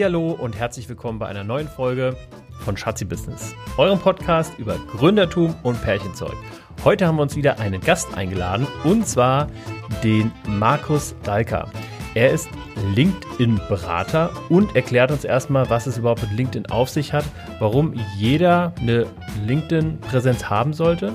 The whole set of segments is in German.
Hallihallo und herzlich willkommen bei einer neuen Folge von Schatzi Business, eurem Podcast über Gründertum und Pärchenzeug. Heute haben wir uns wieder einen Gast eingeladen und zwar den Markus Dalker. Er ist LinkedIn-Berater und erklärt uns erstmal, was es überhaupt mit LinkedIn auf sich hat, warum jeder eine LinkedIn-Präsenz haben sollte.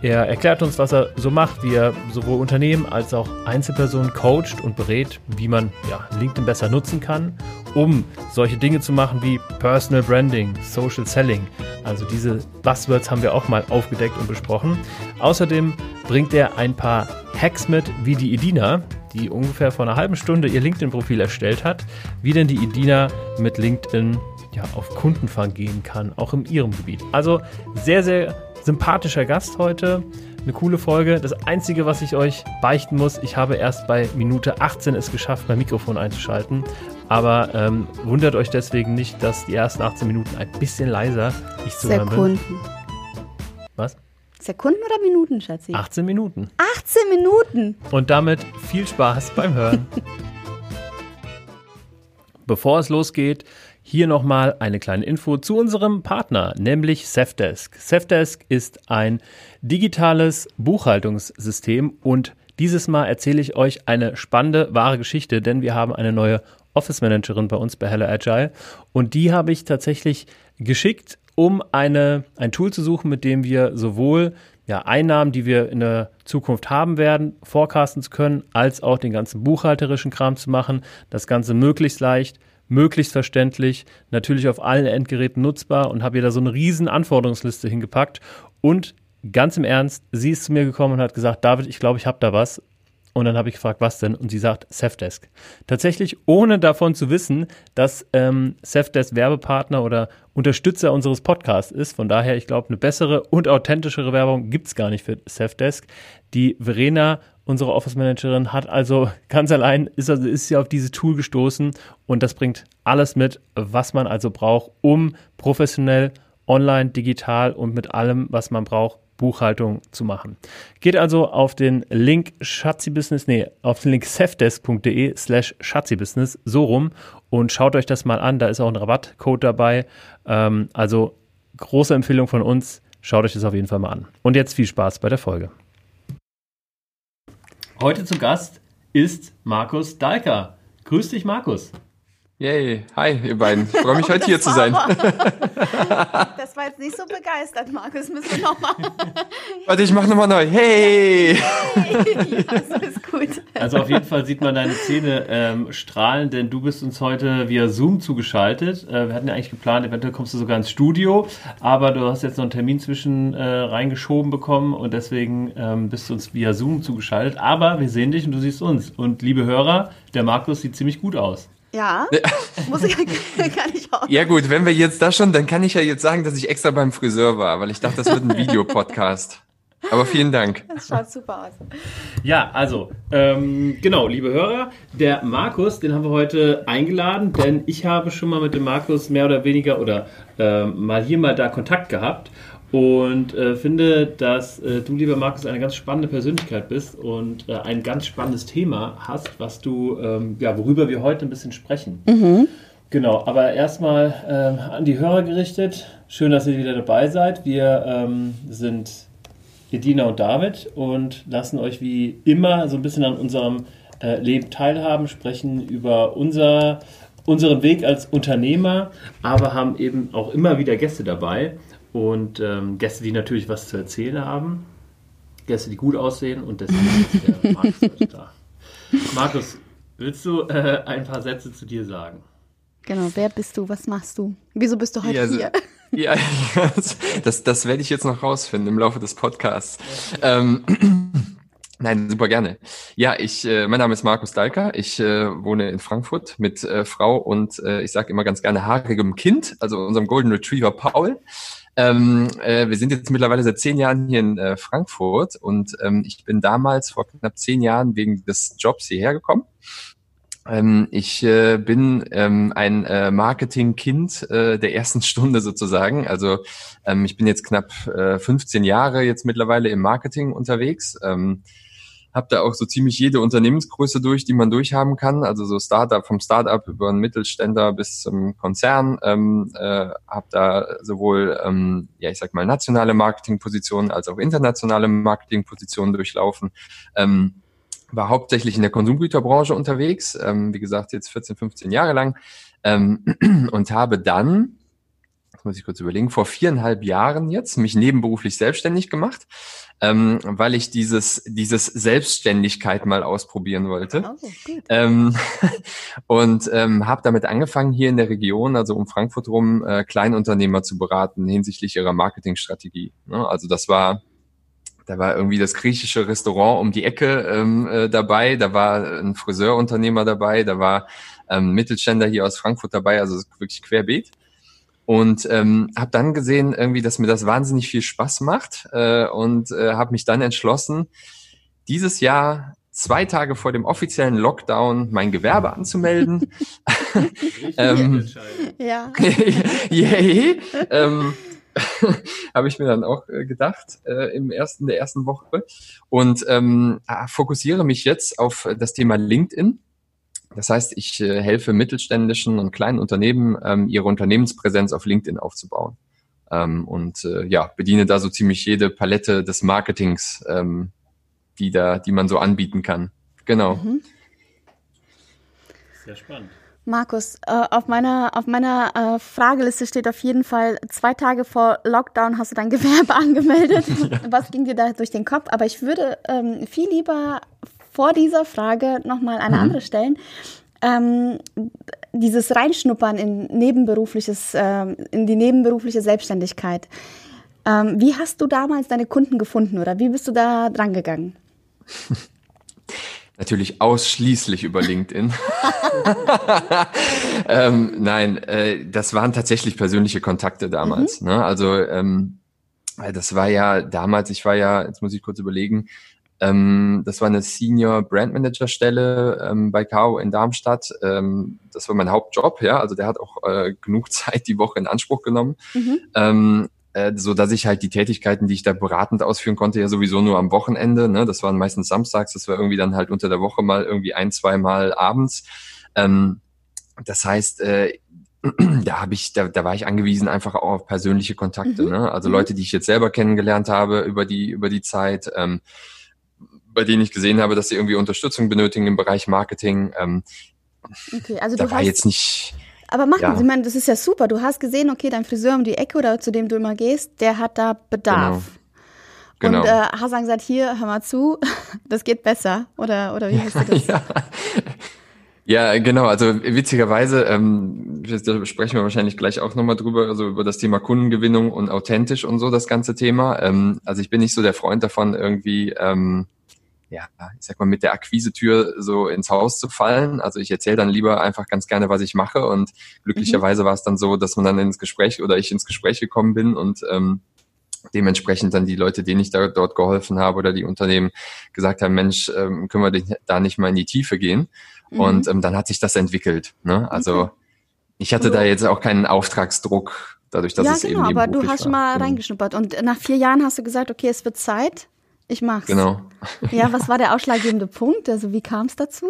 Er erklärt uns, was er so macht, wie er sowohl Unternehmen als auch Einzelpersonen coacht und berät, wie man ja, LinkedIn besser nutzen kann, um solche Dinge zu machen wie Personal Branding, Social Selling. Also diese Buzzwords haben wir auch mal aufgedeckt und besprochen. Außerdem bringt er ein paar Hacks mit, wie die Edina, die ungefähr vor einer halben Stunde ihr LinkedIn-Profil erstellt hat, wie denn die Edina mit LinkedIn ja, auf Kundenfang gehen kann, auch in ihrem Gebiet. Also sehr, sehr sympathischer Gast heute. Eine coole Folge. Das Einzige, was ich euch beichten muss, ich habe erst bei Minute 18 es geschafft, mein Mikrofon einzuschalten. Aber ähm, wundert euch deswegen nicht, dass die ersten 18 Minuten ein bisschen leiser ich zu hören bin. Sekunden. Was? Sekunden oder Minuten, Schatzi? 18 Minuten. 18 Minuten. Und damit viel Spaß beim Hören. Bevor es losgeht, hier nochmal eine kleine Info zu unserem Partner, nämlich Safdesk. Safdesk ist ein digitales Buchhaltungssystem und dieses Mal erzähle ich euch eine spannende, wahre Geschichte, denn wir haben eine neue Office Managerin bei uns bei Hello Agile und die habe ich tatsächlich geschickt, um eine, ein Tool zu suchen, mit dem wir sowohl ja, Einnahmen, die wir in der Zukunft haben werden, forecasten zu können, als auch den ganzen buchhalterischen Kram zu machen. Das Ganze möglichst leicht, möglichst verständlich, natürlich auf allen Endgeräten nutzbar und habe ihr da so eine riesen Anforderungsliste hingepackt. Und ganz im Ernst, sie ist zu mir gekommen und hat gesagt, David, ich glaube, ich habe da was. Und dann habe ich gefragt, was denn? Und sie sagt, Safdesk. Tatsächlich ohne davon zu wissen, dass ähm, Safdesk Werbepartner oder Unterstützer unseres Podcasts ist. Von daher, ich glaube, eine bessere und authentischere Werbung gibt's gar nicht für Safdesk. Die Verena, unsere Office Managerin, hat also ganz allein, ist, also, ist sie auf dieses Tool gestoßen und das bringt alles mit, was man also braucht, um professionell, online, digital und mit allem, was man braucht, Buchhaltung zu machen. Geht also auf den Link Schatzibusiness, nee, auf den Link safdesk.de slash Schatzibusiness, so rum und schaut euch das mal an. Da ist auch ein Rabattcode dabei. Ähm, also große Empfehlung von uns. Schaut euch das auf jeden Fall mal an. Und jetzt viel Spaß bei der Folge. Heute zu Gast ist Markus Dahlker. Grüß dich, Markus. Yay, hi ihr beiden. Ich freue mich heute hier zu sein. Das war jetzt nicht so begeistert, Markus. Müssen wir nochmal. Warte, ich mache nochmal neu. Hey! ja, so ist gut. Also auf jeden Fall sieht man deine Zähne ähm, strahlen, denn du bist uns heute via Zoom zugeschaltet. Äh, wir hatten ja eigentlich geplant, eventuell kommst du sogar ins Studio, aber du hast jetzt noch einen Termin zwischen äh, reingeschoben bekommen und deswegen ähm, bist du uns via Zoom zugeschaltet. Aber wir sehen dich und du siehst uns. Und liebe Hörer, der Markus sieht ziemlich gut aus. Ja, muss ich, kann ich auch. Ja gut, wenn wir jetzt das schon, dann kann ich ja jetzt sagen, dass ich extra beim Friseur war, weil ich dachte, das wird ein Videopodcast. Aber vielen Dank. Das schaut super aus. Ja, also, ähm, genau, liebe Hörer, der Markus, den haben wir heute eingeladen, denn ich habe schon mal mit dem Markus mehr oder weniger oder äh, mal hier, mal da Kontakt gehabt und äh, finde, dass äh, du, lieber Markus, eine ganz spannende Persönlichkeit bist und äh, ein ganz spannendes Thema hast, was du, ähm, ja, worüber wir heute ein bisschen sprechen. Genau, aber erstmal ähm, an die Hörer gerichtet. Schön, dass ihr wieder dabei seid. Wir ähm, sind Edina und David und lassen euch wie immer so ein bisschen an unserem äh, Leben teilhaben, sprechen über unser, unseren Weg als Unternehmer, aber haben eben auch immer wieder Gäste dabei und ähm, Gäste, die natürlich was zu erzählen haben, Gäste, die gut aussehen und deswegen ist der Markus heute da. Markus, willst du äh, ein paar Sätze zu dir sagen? Genau, wer bist du? Was machst du? Wieso bist du heute Ja, hier? Ja, das, das werde ich jetzt noch rausfinden im Laufe des Podcasts. Ähm, nein, super gerne. Ja, ich, äh, mein Name ist Markus Dalker. Ich äh, wohne in Frankfurt mit äh, Frau und äh, ich sage immer ganz gerne haarigem Kind, also unserem Golden Retriever Paul. Ähm, äh, wir sind jetzt mittlerweile seit zehn Jahren hier in äh, Frankfurt und ähm, ich bin damals vor knapp zehn Jahren wegen des Jobs hierher gekommen. Ähm, ich äh, bin ähm, ein äh, Marketingkind äh, der ersten Stunde sozusagen. Also ähm, ich bin jetzt knapp äh, 15 Jahre jetzt mittlerweile im Marketing unterwegs. Ähm, habe da auch so ziemlich jede Unternehmensgröße durch, die man durchhaben kann. Also so Startup vom Startup über einen Mittelständler bis zum Konzern. Ähm, äh, habe da sowohl, ähm, ja ich sag mal, nationale Marketingpositionen als auch internationale Marketingpositionen durchlaufen. Ähm, war hauptsächlich in der Konsumgüterbranche unterwegs, ähm, wie gesagt, jetzt 14, 15 Jahre lang ähm, und habe dann muss ich kurz überlegen, vor viereinhalb Jahren jetzt mich nebenberuflich selbstständig gemacht, ähm, weil ich dieses, dieses Selbstständigkeit mal ausprobieren wollte. Oh, ähm, und ähm, habe damit angefangen, hier in der Region, also um Frankfurt rum, äh, Kleinunternehmer zu beraten hinsichtlich ihrer Marketingstrategie. Ne? Also das war da war irgendwie das griechische Restaurant um die Ecke ähm, äh, dabei, da war ein Friseurunternehmer dabei, da war ähm, Mittelständler hier aus Frankfurt dabei, also wirklich querbeet. Und ähm, habe dann gesehen, irgendwie, dass mir das wahnsinnig viel Spaß macht äh, und äh, habe mich dann entschlossen, dieses Jahr zwei Tage vor dem offiziellen Lockdown mein Gewerbe anzumelden. ähm, ja. Yay. ähm, habe ich mir dann auch äh, gedacht äh, im ersten der ersten Woche und ähm, fokussiere mich jetzt auf das Thema LinkedIn das heißt, ich äh, helfe mittelständischen und kleinen Unternehmen, ähm, ihre Unternehmenspräsenz auf LinkedIn aufzubauen. Ähm, und äh, ja, bediene da so ziemlich jede Palette des Marketings, ähm, die da, die man so anbieten kann. Genau. Mhm. Sehr spannend. Markus, äh, auf meiner, auf meiner äh, Frageliste steht auf jeden Fall, zwei Tage vor Lockdown hast du dein Gewerbe angemeldet. Ja. Was ging dir da durch den Kopf? Aber ich würde ähm, viel lieber vor dieser Frage nochmal eine mhm. andere stellen. Ähm, dieses Reinschnuppern in nebenberufliches, äh, in die nebenberufliche Selbstständigkeit. Ähm, wie hast du damals deine Kunden gefunden oder wie bist du da dran gegangen? Natürlich ausschließlich über LinkedIn. ähm, nein, äh, das waren tatsächlich persönliche Kontakte damals. Mhm. Ne? Also ähm, das war ja damals, ich war ja, jetzt muss ich kurz überlegen, ähm, das war eine Senior Brand Manager Stelle ähm, bei Kao in Darmstadt. Ähm, das war mein Hauptjob, ja. Also der hat auch äh, genug Zeit die Woche in Anspruch genommen. Mhm. Ähm, äh, so dass ich halt die Tätigkeiten, die ich da beratend ausführen konnte, ja sowieso nur am Wochenende. Ne? Das waren meistens samstags, das war irgendwie dann halt unter der Woche mal irgendwie ein, zwei Mal abends. Ähm, das heißt, äh, da habe ich, da, da war ich angewiesen einfach auch auf persönliche Kontakte. Mhm. Ne? Also mhm. Leute, die ich jetzt selber kennengelernt habe über die über die Zeit. Ähm, bei denen ich gesehen habe, dass sie irgendwie Unterstützung benötigen im Bereich Marketing. Ähm, okay, also da du war hast, jetzt nicht. Aber machen ja. Sie, ich meine, das ist ja super. Du hast gesehen, okay, dein Friseur um die Ecke oder zu dem du immer gehst, der hat da Bedarf. Genau. Und genau. äh, hast dann gesagt, hier, hör mal zu, das geht besser. Oder, oder wie hast du das? ja. Ja, genau. Also witzigerweise, ähm, da sprechen wir wahrscheinlich gleich auch nochmal drüber, also über das Thema Kundengewinnung und authentisch und so, das ganze Thema. Ähm, also ich bin nicht so der Freund davon, irgendwie ähm, ja, ich sag mal, mit der Akquisetür so ins Haus zu fallen. Also ich erzähle dann lieber einfach ganz gerne, was ich mache. Und glücklicherweise mhm. war es dann so, dass man dann ins Gespräch oder ich ins Gespräch gekommen bin und ähm, dementsprechend dann die Leute, denen ich da dort geholfen habe oder die Unternehmen gesagt haben, Mensch, ähm, können wir da nicht mal in die Tiefe gehen? Mhm. Und ähm, dann hat sich das entwickelt. Ne? Also okay. ich hatte da jetzt auch keinen Auftragsdruck, dadurch, dass ja, es genau, eben aber du hast schon mal genau. reingeschnuppert und nach vier Jahren hast du gesagt, okay, es wird Zeit. Ich mach's. Genau. Ja, was war der ausschlaggebende Punkt? Also wie kam es dazu?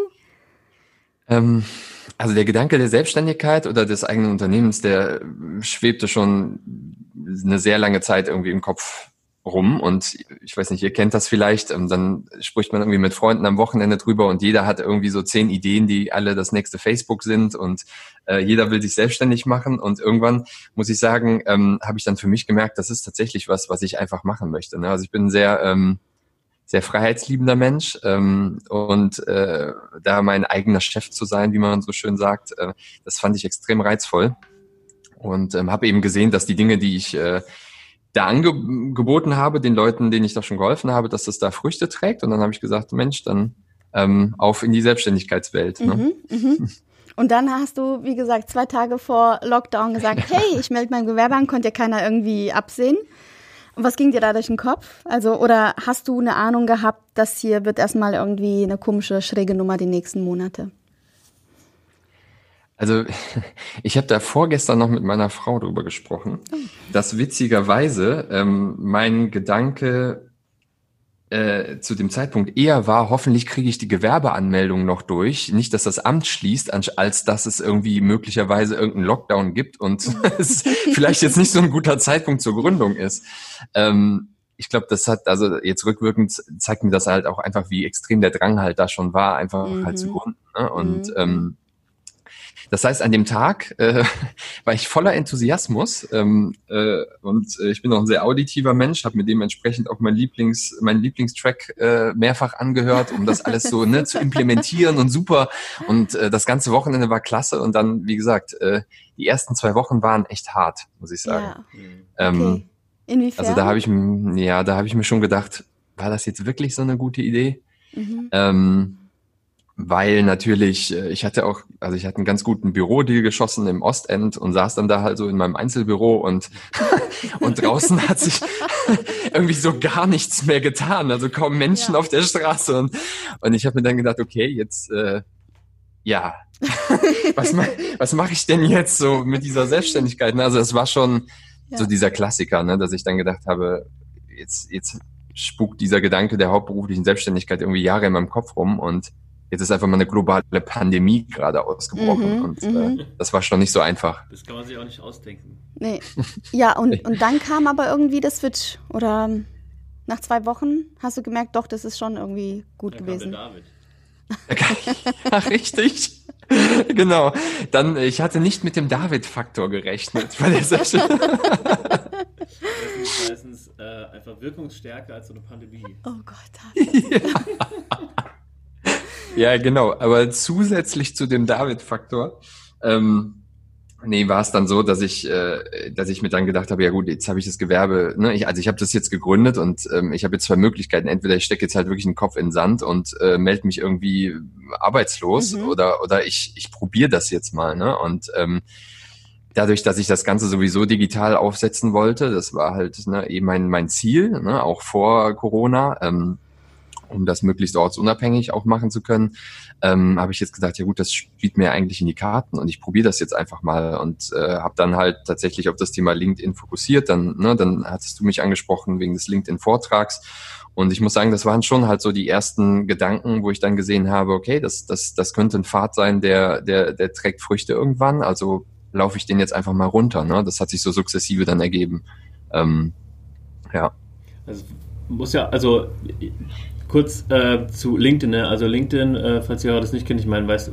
Ähm, also der Gedanke der Selbstständigkeit oder des eigenen Unternehmens, der schwebte schon eine sehr lange Zeit irgendwie im Kopf rum und ich weiß nicht, ihr kennt das vielleicht, ähm, dann spricht man irgendwie mit Freunden am Wochenende drüber und jeder hat irgendwie so zehn Ideen, die alle das nächste Facebook sind und äh, jeder will sich selbstständig machen und irgendwann muss ich sagen, ähm, habe ich dann für mich gemerkt, das ist tatsächlich was, was ich einfach machen möchte. Ne? Also ich bin sehr ähm, sehr freiheitsliebender Mensch ähm, und äh, da mein eigener Chef zu sein, wie man so schön sagt, äh, das fand ich extrem reizvoll und ähm, habe eben gesehen, dass die Dinge, die ich äh, da angeboten habe, den Leuten, denen ich da schon geholfen habe, dass das da Früchte trägt. Und dann habe ich gesagt, Mensch, dann ähm, auf in die Selbstständigkeitswelt. Ne? Mhm, mhm. Und dann hast du, wie gesagt, zwei Tage vor Lockdown gesagt, hey, ich melde mein Gewerbe an, konnte ja keiner irgendwie absehen. Und was ging dir da durch den Kopf? Also, oder hast du eine Ahnung gehabt, dass hier wird erstmal irgendwie eine komische, schräge Nummer die nächsten Monate? Also ich habe da vorgestern noch mit meiner Frau drüber gesprochen, dass witzigerweise ähm, mein Gedanke äh, zu dem Zeitpunkt eher war, hoffentlich kriege ich die Gewerbeanmeldung noch durch. Nicht, dass das Amt schließt, als dass es irgendwie möglicherweise irgendeinen Lockdown gibt und es vielleicht jetzt nicht so ein guter Zeitpunkt zur Gründung ist. Ähm, ich glaube, das hat, also jetzt rückwirkend zeigt mir das halt auch einfach, wie extrem der Drang halt da schon war, einfach mhm. halt zu gründen. Ne? Und mhm. ähm, das heißt, an dem Tag äh, war ich voller Enthusiasmus ähm, äh, und äh, ich bin auch ein sehr auditiver Mensch, habe mir dementsprechend auch mein Lieblings, mein Lieblingstrack äh, mehrfach angehört, um das alles so ne, zu implementieren und super. Und äh, das ganze Wochenende war klasse und dann, wie gesagt, äh, die ersten zwei Wochen waren echt hart, muss ich sagen. Ja. Ähm, okay. Inwiefern? Also da habe ich, ja, da habe ich mir schon gedacht, war das jetzt wirklich so eine gute Idee? Mhm. Ähm, weil natürlich, äh, ich hatte auch, also ich hatte einen ganz guten Bürodeal geschossen im Ostend und saß dann da halt so in meinem Einzelbüro und, und draußen hat sich irgendwie so gar nichts mehr getan, also kaum Menschen ja. auf der Straße und, und ich habe mir dann gedacht, okay, jetzt, äh, ja, was, ma was mache ich denn jetzt so mit dieser Selbstständigkeit? Also es war schon ja. so dieser Klassiker, ne, dass ich dann gedacht habe, jetzt, jetzt spukt dieser Gedanke der hauptberuflichen Selbstständigkeit irgendwie Jahre in meinem Kopf rum und Jetzt ist einfach mal eine globale Pandemie gerade ausgebrochen mhm, und äh, mhm. das war schon nicht so einfach. Das kann man sich auch nicht ausdenken. Nee. Ja, und, und dann kam aber irgendwie der Switch oder nach zwei Wochen hast du gemerkt, doch, das ist schon irgendwie gut dann gewesen. Kam der David. ja, richtig. genau. Dann, ich hatte nicht mit dem David-Faktor gerechnet bei der Session. das ist meistens äh, einfach wirkungsstärker als so eine Pandemie. Oh Gott. David. Ja. Ja, genau. Aber zusätzlich zu dem David-Faktor, ähm, nee, war es dann so, dass ich, äh, dass ich mir dann gedacht habe, ja gut, jetzt habe ich das Gewerbe, ne, ich, also ich habe das jetzt gegründet und ähm, ich habe jetzt zwei Möglichkeiten. Entweder ich stecke jetzt halt wirklich den Kopf in den Sand und äh, melde mich irgendwie arbeitslos mhm. oder oder ich, ich probiere das jetzt mal, ne? Und ähm, dadurch, dass ich das Ganze sowieso digital aufsetzen wollte, das war halt ne, eben mein, mein Ziel, ne, auch vor Corona, ähm, um das möglichst ortsunabhängig auch machen zu können, ähm, habe ich jetzt gesagt, ja gut, das spielt mir eigentlich in die Karten und ich probiere das jetzt einfach mal und äh, habe dann halt tatsächlich auf das Thema LinkedIn fokussiert. Dann, ne, dann hattest du mich angesprochen wegen des LinkedIn-Vortrags und ich muss sagen, das waren schon halt so die ersten Gedanken, wo ich dann gesehen habe, okay, das, das, das könnte ein Pfad sein, der, der, der trägt Früchte irgendwann. Also laufe ich den jetzt einfach mal runter. Ne? Das hat sich so sukzessive dann ergeben. Ähm, ja. Also muss ja, also Kurz äh, zu LinkedIn. Ne? Also LinkedIn, äh, falls ihr das nicht kennt, ich meine, weiß,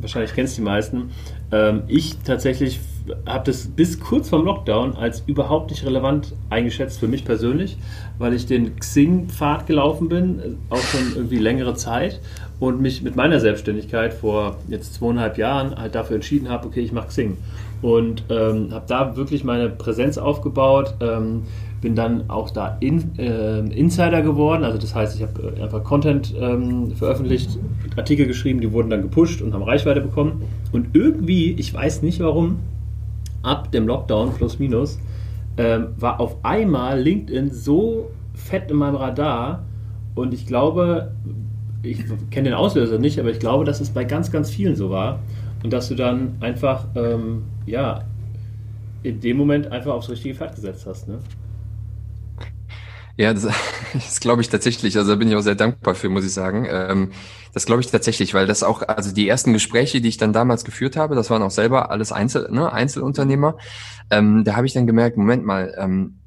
wahrscheinlich kennst die meisten. Ähm, ich tatsächlich habe das bis kurz vorm Lockdown als überhaupt nicht relevant eingeschätzt für mich persönlich, weil ich den Xing-Pfad gelaufen bin, äh, auch schon irgendwie längere Zeit und mich mit meiner Selbstständigkeit vor jetzt zweieinhalb Jahren halt dafür entschieden habe, okay, ich mache Xing und ähm, habe da wirklich meine Präsenz aufgebaut. Ähm, bin dann auch da in, äh, Insider geworden. Also das heißt, ich habe äh, einfach Content ähm, veröffentlicht, Artikel geschrieben, die wurden dann gepusht und haben Reichweite bekommen. Und irgendwie, ich weiß nicht warum, ab dem Lockdown plus minus, ähm, war auf einmal LinkedIn so fett in meinem Radar. Und ich glaube, ich kenne den Auslöser nicht, aber ich glaube, dass es bei ganz, ganz vielen so war. Und dass du dann einfach, ähm, ja, in dem Moment einfach aufs richtige Pferd gesetzt hast. Ne? Ja, das, das glaube ich tatsächlich. Also da bin ich auch sehr dankbar für, muss ich sagen. Ähm, das glaube ich tatsächlich, weil das auch, also die ersten Gespräche, die ich dann damals geführt habe, das waren auch selber alles Einzel, ne, Einzelunternehmer. Ähm, da habe ich dann gemerkt, Moment mal, ähm,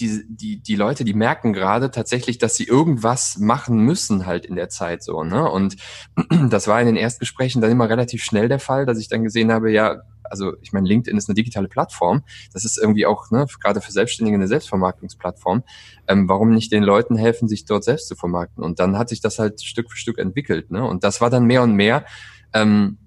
die, die, die Leute, die merken gerade tatsächlich, dass sie irgendwas machen müssen halt in der Zeit so, ne? Und das war in den Erstgesprächen dann immer relativ schnell der Fall, dass ich dann gesehen habe, ja, also ich meine, LinkedIn ist eine digitale Plattform. Das ist irgendwie auch ne, gerade für Selbstständige eine Selbstvermarktungsplattform. Ähm, warum nicht den Leuten helfen, sich dort selbst zu vermarkten? Und dann hat sich das halt Stück für Stück entwickelt. Ne? Und das war dann mehr und mehr ähm,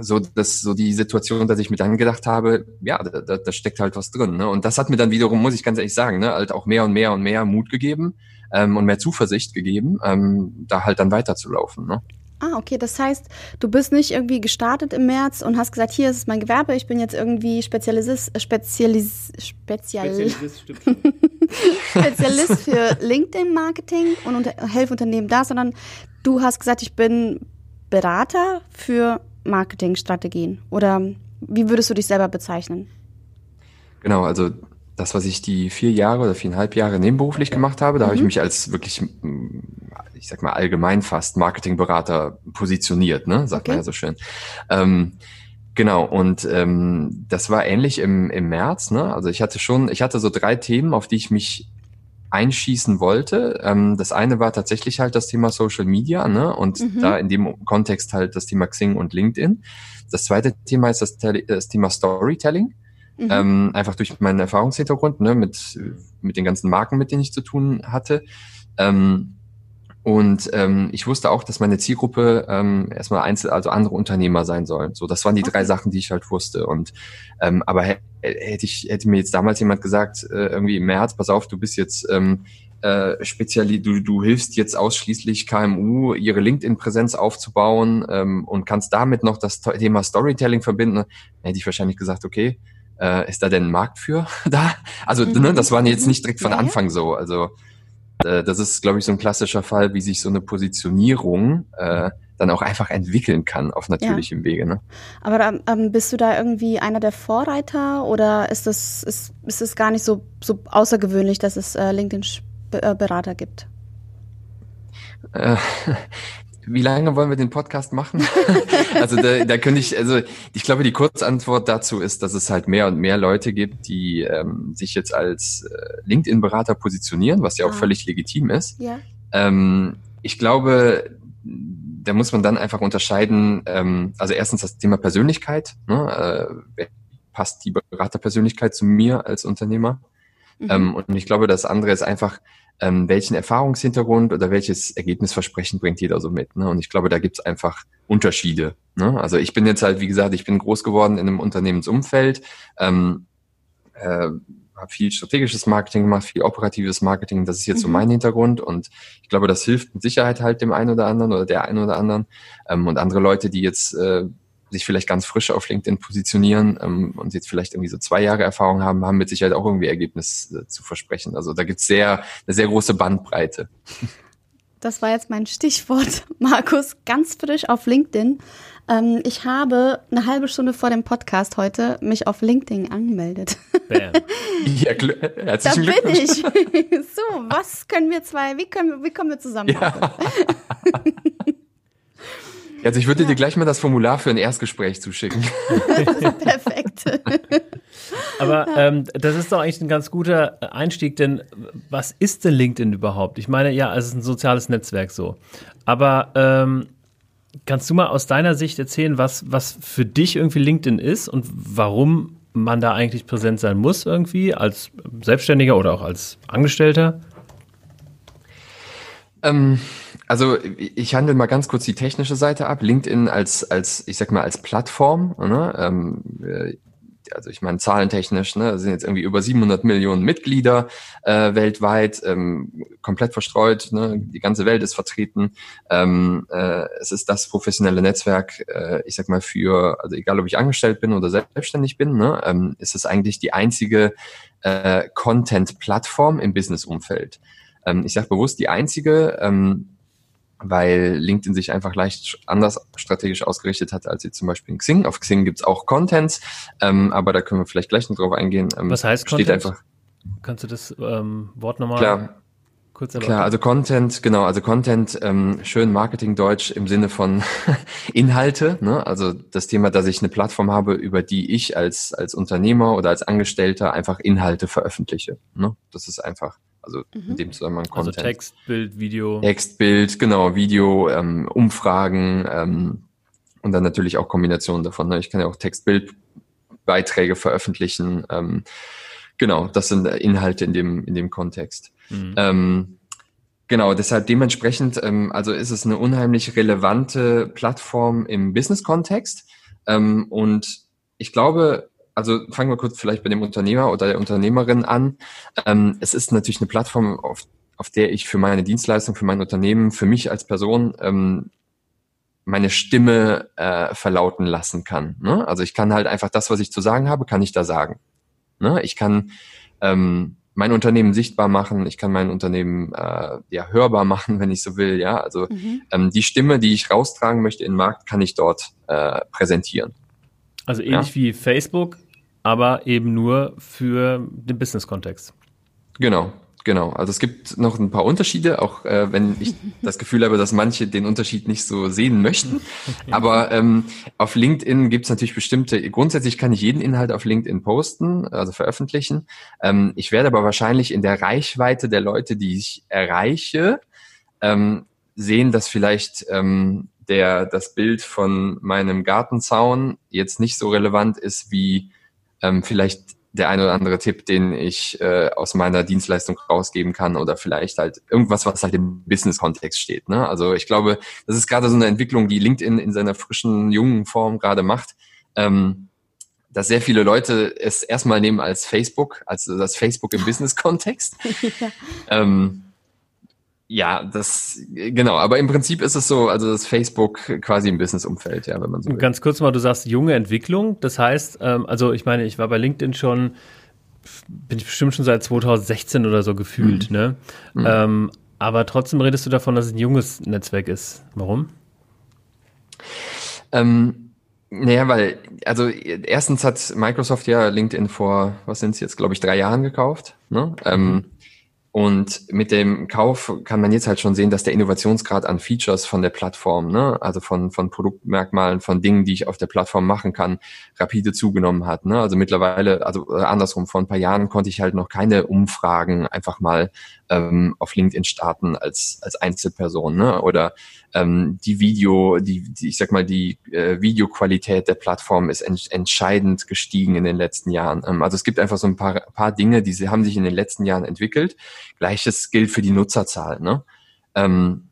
so dass so die Situation, dass ich mir dann gedacht habe, ja, da, da, da steckt halt was drin. Ne? Und das hat mir dann wiederum, muss ich ganz ehrlich sagen, ne, halt auch mehr und mehr und mehr Mut gegeben ähm, und mehr Zuversicht gegeben, ähm, da halt dann weiterzulaufen. Ne? Ah, okay. Das heißt, du bist nicht irgendwie gestartet im März und hast gesagt, hier ist mein Gewerbe, ich bin jetzt irgendwie Spezialist, äh, Spezialis, Spezial Spezialist, Spezialist für LinkedIn-Marketing und unter, helfe Unternehmen da, sondern du hast gesagt, ich bin Berater für Marketingstrategien. Oder wie würdest du dich selber bezeichnen? Genau, also das, was ich die vier Jahre oder viereinhalb Jahre nebenberuflich gemacht habe, da mhm. habe ich mhm. mich als wirklich, ich sag mal allgemein fast Marketingberater positioniert, ne? Sagt okay. man ja so schön. Ähm, Genau, und ähm, das war ähnlich im, im März. Ne? Also ich hatte schon, ich hatte so drei Themen, auf die ich mich einschießen wollte. Ähm, das eine war tatsächlich halt das Thema Social Media, ne? Und mhm. da in dem Kontext halt das Thema Xing und LinkedIn. Das zweite Thema ist das, das Thema Storytelling. Mhm. Ähm, einfach durch meinen Erfahrungshintergrund, ne, mit, mit den ganzen Marken, mit denen ich zu tun hatte. Ähm, und ähm, ich wusste auch, dass meine Zielgruppe ähm, erstmal Einzel, also andere Unternehmer sein sollen. So, das waren die okay. drei Sachen, die ich halt wusste. Und ähm, aber hätte ich hätte mir jetzt damals jemand gesagt, äh, irgendwie im März, pass auf, du bist jetzt ähm, äh, speziell, du, du hilfst jetzt ausschließlich KMU, ihre LinkedIn-Präsenz aufzubauen ähm, und kannst damit noch das Thema Storytelling verbinden, hätte ich wahrscheinlich gesagt, okay, äh, ist da denn ein Markt für da? Also, ne, mhm. ne, das war jetzt nicht direkt von Anfang so. Also äh, das ist, glaube ich, so ein klassischer Fall, wie sich so eine Positionierung äh, dann auch einfach entwickeln kann auf natürlichem ja. Wege. Ne? Aber ähm, bist du da irgendwie einer der Vorreiter oder ist das ist, ist es gar nicht so, so außergewöhnlich, dass es äh, LinkedIn-Berater gibt? Äh, wie lange wollen wir den Podcast machen? also da, da könnte ich, also ich glaube, die Kurzantwort dazu ist, dass es halt mehr und mehr Leute gibt, die ähm, sich jetzt als äh, LinkedIn-Berater positionieren, was ja auch ah. völlig legitim ist. Ja. Ähm, ich glaube, da muss man dann einfach unterscheiden, ähm, also erstens das Thema Persönlichkeit, ne, äh, passt die Beraterpersönlichkeit zu mir als Unternehmer? Mhm. Ähm, und ich glaube, das andere ist einfach, ähm, welchen Erfahrungshintergrund oder welches Ergebnisversprechen bringt jeder so mit. Ne? Und ich glaube, da gibt's einfach Unterschiede. Ne? Also ich bin jetzt halt, wie gesagt, ich bin groß geworden in einem Unternehmensumfeld, ähm, äh, habe viel strategisches Marketing gemacht, viel operatives Marketing. Das ist jetzt mhm. so mein Hintergrund und ich glaube, das hilft mit Sicherheit halt dem einen oder anderen oder der einen oder anderen. Ähm, und andere Leute, die jetzt äh, sich vielleicht ganz frisch auf LinkedIn positionieren ähm, und jetzt vielleicht irgendwie so zwei Jahre Erfahrung haben, haben mit Sicherheit auch irgendwie Ergebnis äh, zu versprechen. Also da gibt's sehr, eine sehr große Bandbreite. Das war jetzt mein Stichwort, Markus, ganz frisch auf LinkedIn. Ähm, ich habe eine halbe Stunde vor dem Podcast heute mich auf LinkedIn angemeldet. Bam. Ja, herzlichen da bin ich. so, was können wir zwei, wie können wir, wie kommen wir zusammen? Ja. Also ich würde ja. dir gleich mal das Formular für ein Erstgespräch zuschicken. Perfekt. Aber ähm, das ist doch eigentlich ein ganz guter Einstieg, denn was ist denn LinkedIn überhaupt? Ich meine, ja, es ist ein soziales Netzwerk so. Aber ähm, kannst du mal aus deiner Sicht erzählen, was, was für dich irgendwie LinkedIn ist und warum man da eigentlich präsent sein muss irgendwie als Selbstständiger oder auch als Angestellter? Ähm, also ich handle mal ganz kurz die technische Seite ab. LinkedIn als, als ich sag mal, als Plattform. Ne? Ähm, äh, also ich meine zahlentechnisch, ne, sind jetzt irgendwie über 700 Millionen Mitglieder äh, weltweit, ähm, komplett verstreut, ne, die ganze Welt ist vertreten. Ähm, äh, es ist das professionelle Netzwerk, äh, ich sag mal für, also egal ob ich angestellt bin oder selbstständig bin, ne, ähm, ist es eigentlich die einzige äh, Content-Plattform im Business-Umfeld. Ähm, ich sage bewusst die einzige, ähm, weil LinkedIn sich einfach leicht anders strategisch ausgerichtet hat als jetzt zum Beispiel in Xing. Auf Xing gibt's auch Contents, ähm, aber da können wir vielleicht gleich noch drauf eingehen. Ähm, Was heißt steht Content? einfach. Kannst du das ähm, Wort nochmal klar, kurz erläutern? Klar, also Content, genau, also Content, ähm, schön Marketingdeutsch im Sinne von Inhalte. Ne? Also das Thema, dass ich eine Plattform habe, über die ich als, als Unternehmer oder als Angestellter einfach Inhalte veröffentliche. Ne? Das ist einfach also mhm. in dem Zusammenhang also Content. Also Text, Bild, Video. Text, Bild, genau, Video, ähm, Umfragen ähm, und dann natürlich auch Kombinationen davon. Ne? Ich kann ja auch Text, Bild, Beiträge veröffentlichen. Ähm, genau, das sind Inhalte in dem, in dem Kontext. Mhm. Ähm, Genau, deshalb dementsprechend, ähm, also ist es eine unheimlich relevante Plattform im Business-Kontext. Ähm, und ich glaube, also fangen wir kurz vielleicht bei dem Unternehmer oder der Unternehmerin an. Ähm, es ist natürlich eine Plattform, auf, auf der ich für meine Dienstleistung, für mein Unternehmen, für mich als Person ähm, meine Stimme äh, verlauten lassen kann. Ne? Also ich kann halt einfach das, was ich zu sagen habe, kann ich da sagen. Ne? Ich kann ähm, mein Unternehmen sichtbar machen, ich kann mein Unternehmen äh, ja hörbar machen, wenn ich so will. Ja, also mhm. ähm, die Stimme, die ich raustragen möchte in den Markt, kann ich dort äh, präsentieren. Also ähnlich ja. wie Facebook aber eben nur für den Business-Kontext. Genau, Genau, also es gibt noch ein paar Unterschiede, auch äh, wenn ich das Gefühl habe, dass manche den Unterschied nicht so sehen möchten. Aber ähm, auf LinkedIn gibt es natürlich bestimmte, grundsätzlich kann ich jeden Inhalt auf LinkedIn posten, also veröffentlichen. Ähm, ich werde aber wahrscheinlich in der Reichweite der Leute, die ich erreiche, ähm, sehen, dass vielleicht ähm, der, das Bild von meinem Gartenzaun jetzt nicht so relevant ist wie ähm, vielleicht der ein oder andere Tipp, den ich äh, aus meiner Dienstleistung rausgeben kann oder vielleicht halt irgendwas, was halt im Business-Kontext steht. Ne? Also ich glaube, das ist gerade so eine Entwicklung, die LinkedIn in seiner frischen, jungen Form gerade macht. Ähm, dass sehr viele Leute es erstmal nehmen als Facebook, also das Facebook im Business-Kontext. ja. Ähm, ja, das genau, aber im Prinzip ist es so, also das Facebook quasi im Business-Umfeld, ja, wenn man so will. Ganz kurz mal, du sagst junge Entwicklung, das heißt, ähm, also ich meine, ich war bei LinkedIn schon, bin ich bestimmt schon seit 2016 oder so gefühlt, mhm. ne? Mhm. Ähm, aber trotzdem redest du davon, dass es ein junges Netzwerk ist. Warum? Ähm, naja, weil, also erstens hat Microsoft ja LinkedIn vor, was sind es jetzt, glaube ich, drei Jahren gekauft. Ne? Ähm, mhm. Und mit dem Kauf kann man jetzt halt schon sehen, dass der Innovationsgrad an Features von der Plattform, ne, also von, von Produktmerkmalen, von Dingen, die ich auf der Plattform machen kann, rapide zugenommen hat. Ne? Also mittlerweile, also andersrum, vor ein paar Jahren konnte ich halt noch keine Umfragen einfach mal ähm, auf LinkedIn starten als, als Einzelperson. Ne? Oder ähm, die Video, die, die, ich sag mal, die äh, Videoqualität der Plattform ist ent entscheidend gestiegen in den letzten Jahren. Ähm, also es gibt einfach so ein paar, paar Dinge, die sie haben sich in den letzten Jahren entwickelt. Gleiches gilt für die Nutzerzahl. Ne? Ähm,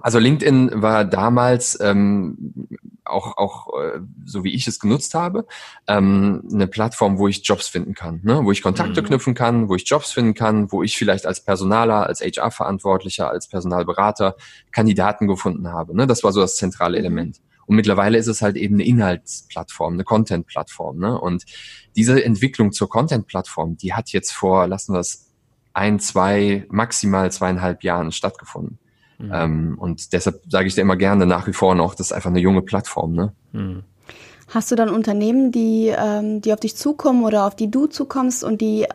also LinkedIn war damals ähm, auch, auch äh, so wie ich es genutzt habe, ähm, eine Plattform, wo ich Jobs finden kann, ne? wo ich Kontakte mhm. knüpfen kann, wo ich Jobs finden kann, wo ich vielleicht als Personaler, als HR-Verantwortlicher, als Personalberater Kandidaten gefunden habe. Ne? Das war so das zentrale mhm. Element. Und mittlerweile ist es halt eben eine Inhaltsplattform, eine Content-Plattform. Ne? Und diese Entwicklung zur Content-Plattform, die hat jetzt vor, lassen wir es ein, zwei, maximal zweieinhalb Jahren stattgefunden. Mhm. Ähm, und deshalb sage ich dir immer gerne nach wie vor noch, das ist einfach eine junge Plattform. Ne? Mhm. Hast du dann Unternehmen, die, ähm, die auf dich zukommen oder auf die du zukommst und die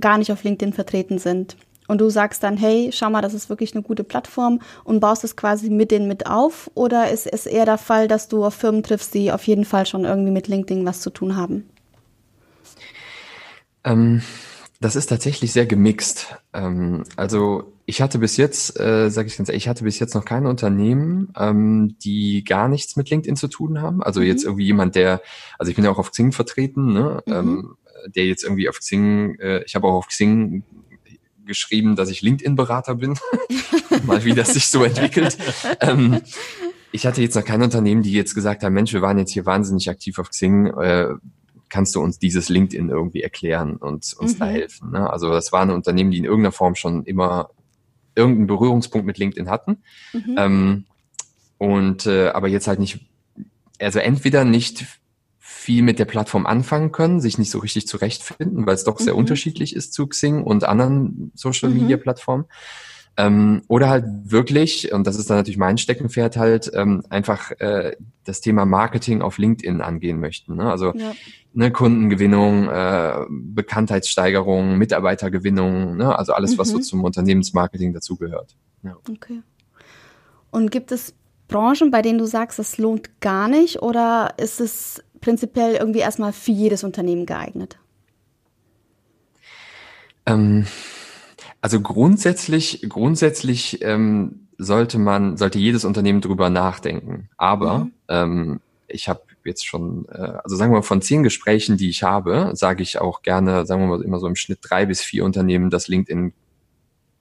gar nicht auf LinkedIn vertreten sind? Und du sagst dann, hey, schau mal, das ist wirklich eine gute Plattform und baust es quasi mit denen mit auf? Oder ist es eher der Fall, dass du auf Firmen triffst, die auf jeden Fall schon irgendwie mit LinkedIn was zu tun haben? Ähm, das ist tatsächlich sehr gemixt. Ähm, also ich hatte bis jetzt, äh, sage ich ganz ehrlich, ich hatte bis jetzt noch keine Unternehmen, ähm, die gar nichts mit LinkedIn zu tun haben. Also mhm. jetzt irgendwie jemand, der, also ich bin ja auch auf Xing vertreten, ne? Mhm. Ähm, der jetzt irgendwie auf Xing, äh, ich habe auch auf Xing geschrieben, dass ich LinkedIn-Berater bin. Mal wie das sich so entwickelt. Ähm, ich hatte jetzt noch kein Unternehmen, die jetzt gesagt haben, Mensch, wir waren jetzt hier wahnsinnig aktiv auf Xing. Äh, kannst du uns dieses LinkedIn irgendwie erklären und uns mhm. da helfen? Ne? Also das waren Unternehmen, die in irgendeiner Form schon immer irgendeinen Berührungspunkt mit LinkedIn hatten. Mhm. Ähm, und äh, aber jetzt halt nicht, also entweder nicht viel mit der Plattform anfangen können, sich nicht so richtig zurechtfinden, weil es doch sehr mhm. unterschiedlich ist zu Xing und anderen Social Media mhm. Ähm, oder halt wirklich, und das ist dann natürlich mein Steckenpferd halt, ähm, einfach äh, das Thema Marketing auf LinkedIn angehen möchten. Ne? Also ja. ne, Kundengewinnung, äh, Bekanntheitssteigerung, Mitarbeitergewinnung, ne? also alles, mhm. was so mhm. zum Unternehmensmarketing dazugehört. Ja. Okay. Und gibt es Branchen, bei denen du sagst, es lohnt gar nicht oder ist es prinzipiell irgendwie erstmal für jedes Unternehmen geeignet? Ähm, also grundsätzlich, grundsätzlich ähm, sollte man, sollte jedes Unternehmen drüber nachdenken. Aber mhm. ähm, ich habe jetzt schon, äh, also sagen wir mal, von zehn Gesprächen, die ich habe, sage ich auch gerne, sagen wir mal immer so im Schnitt drei bis vier Unternehmen, dass LinkedIn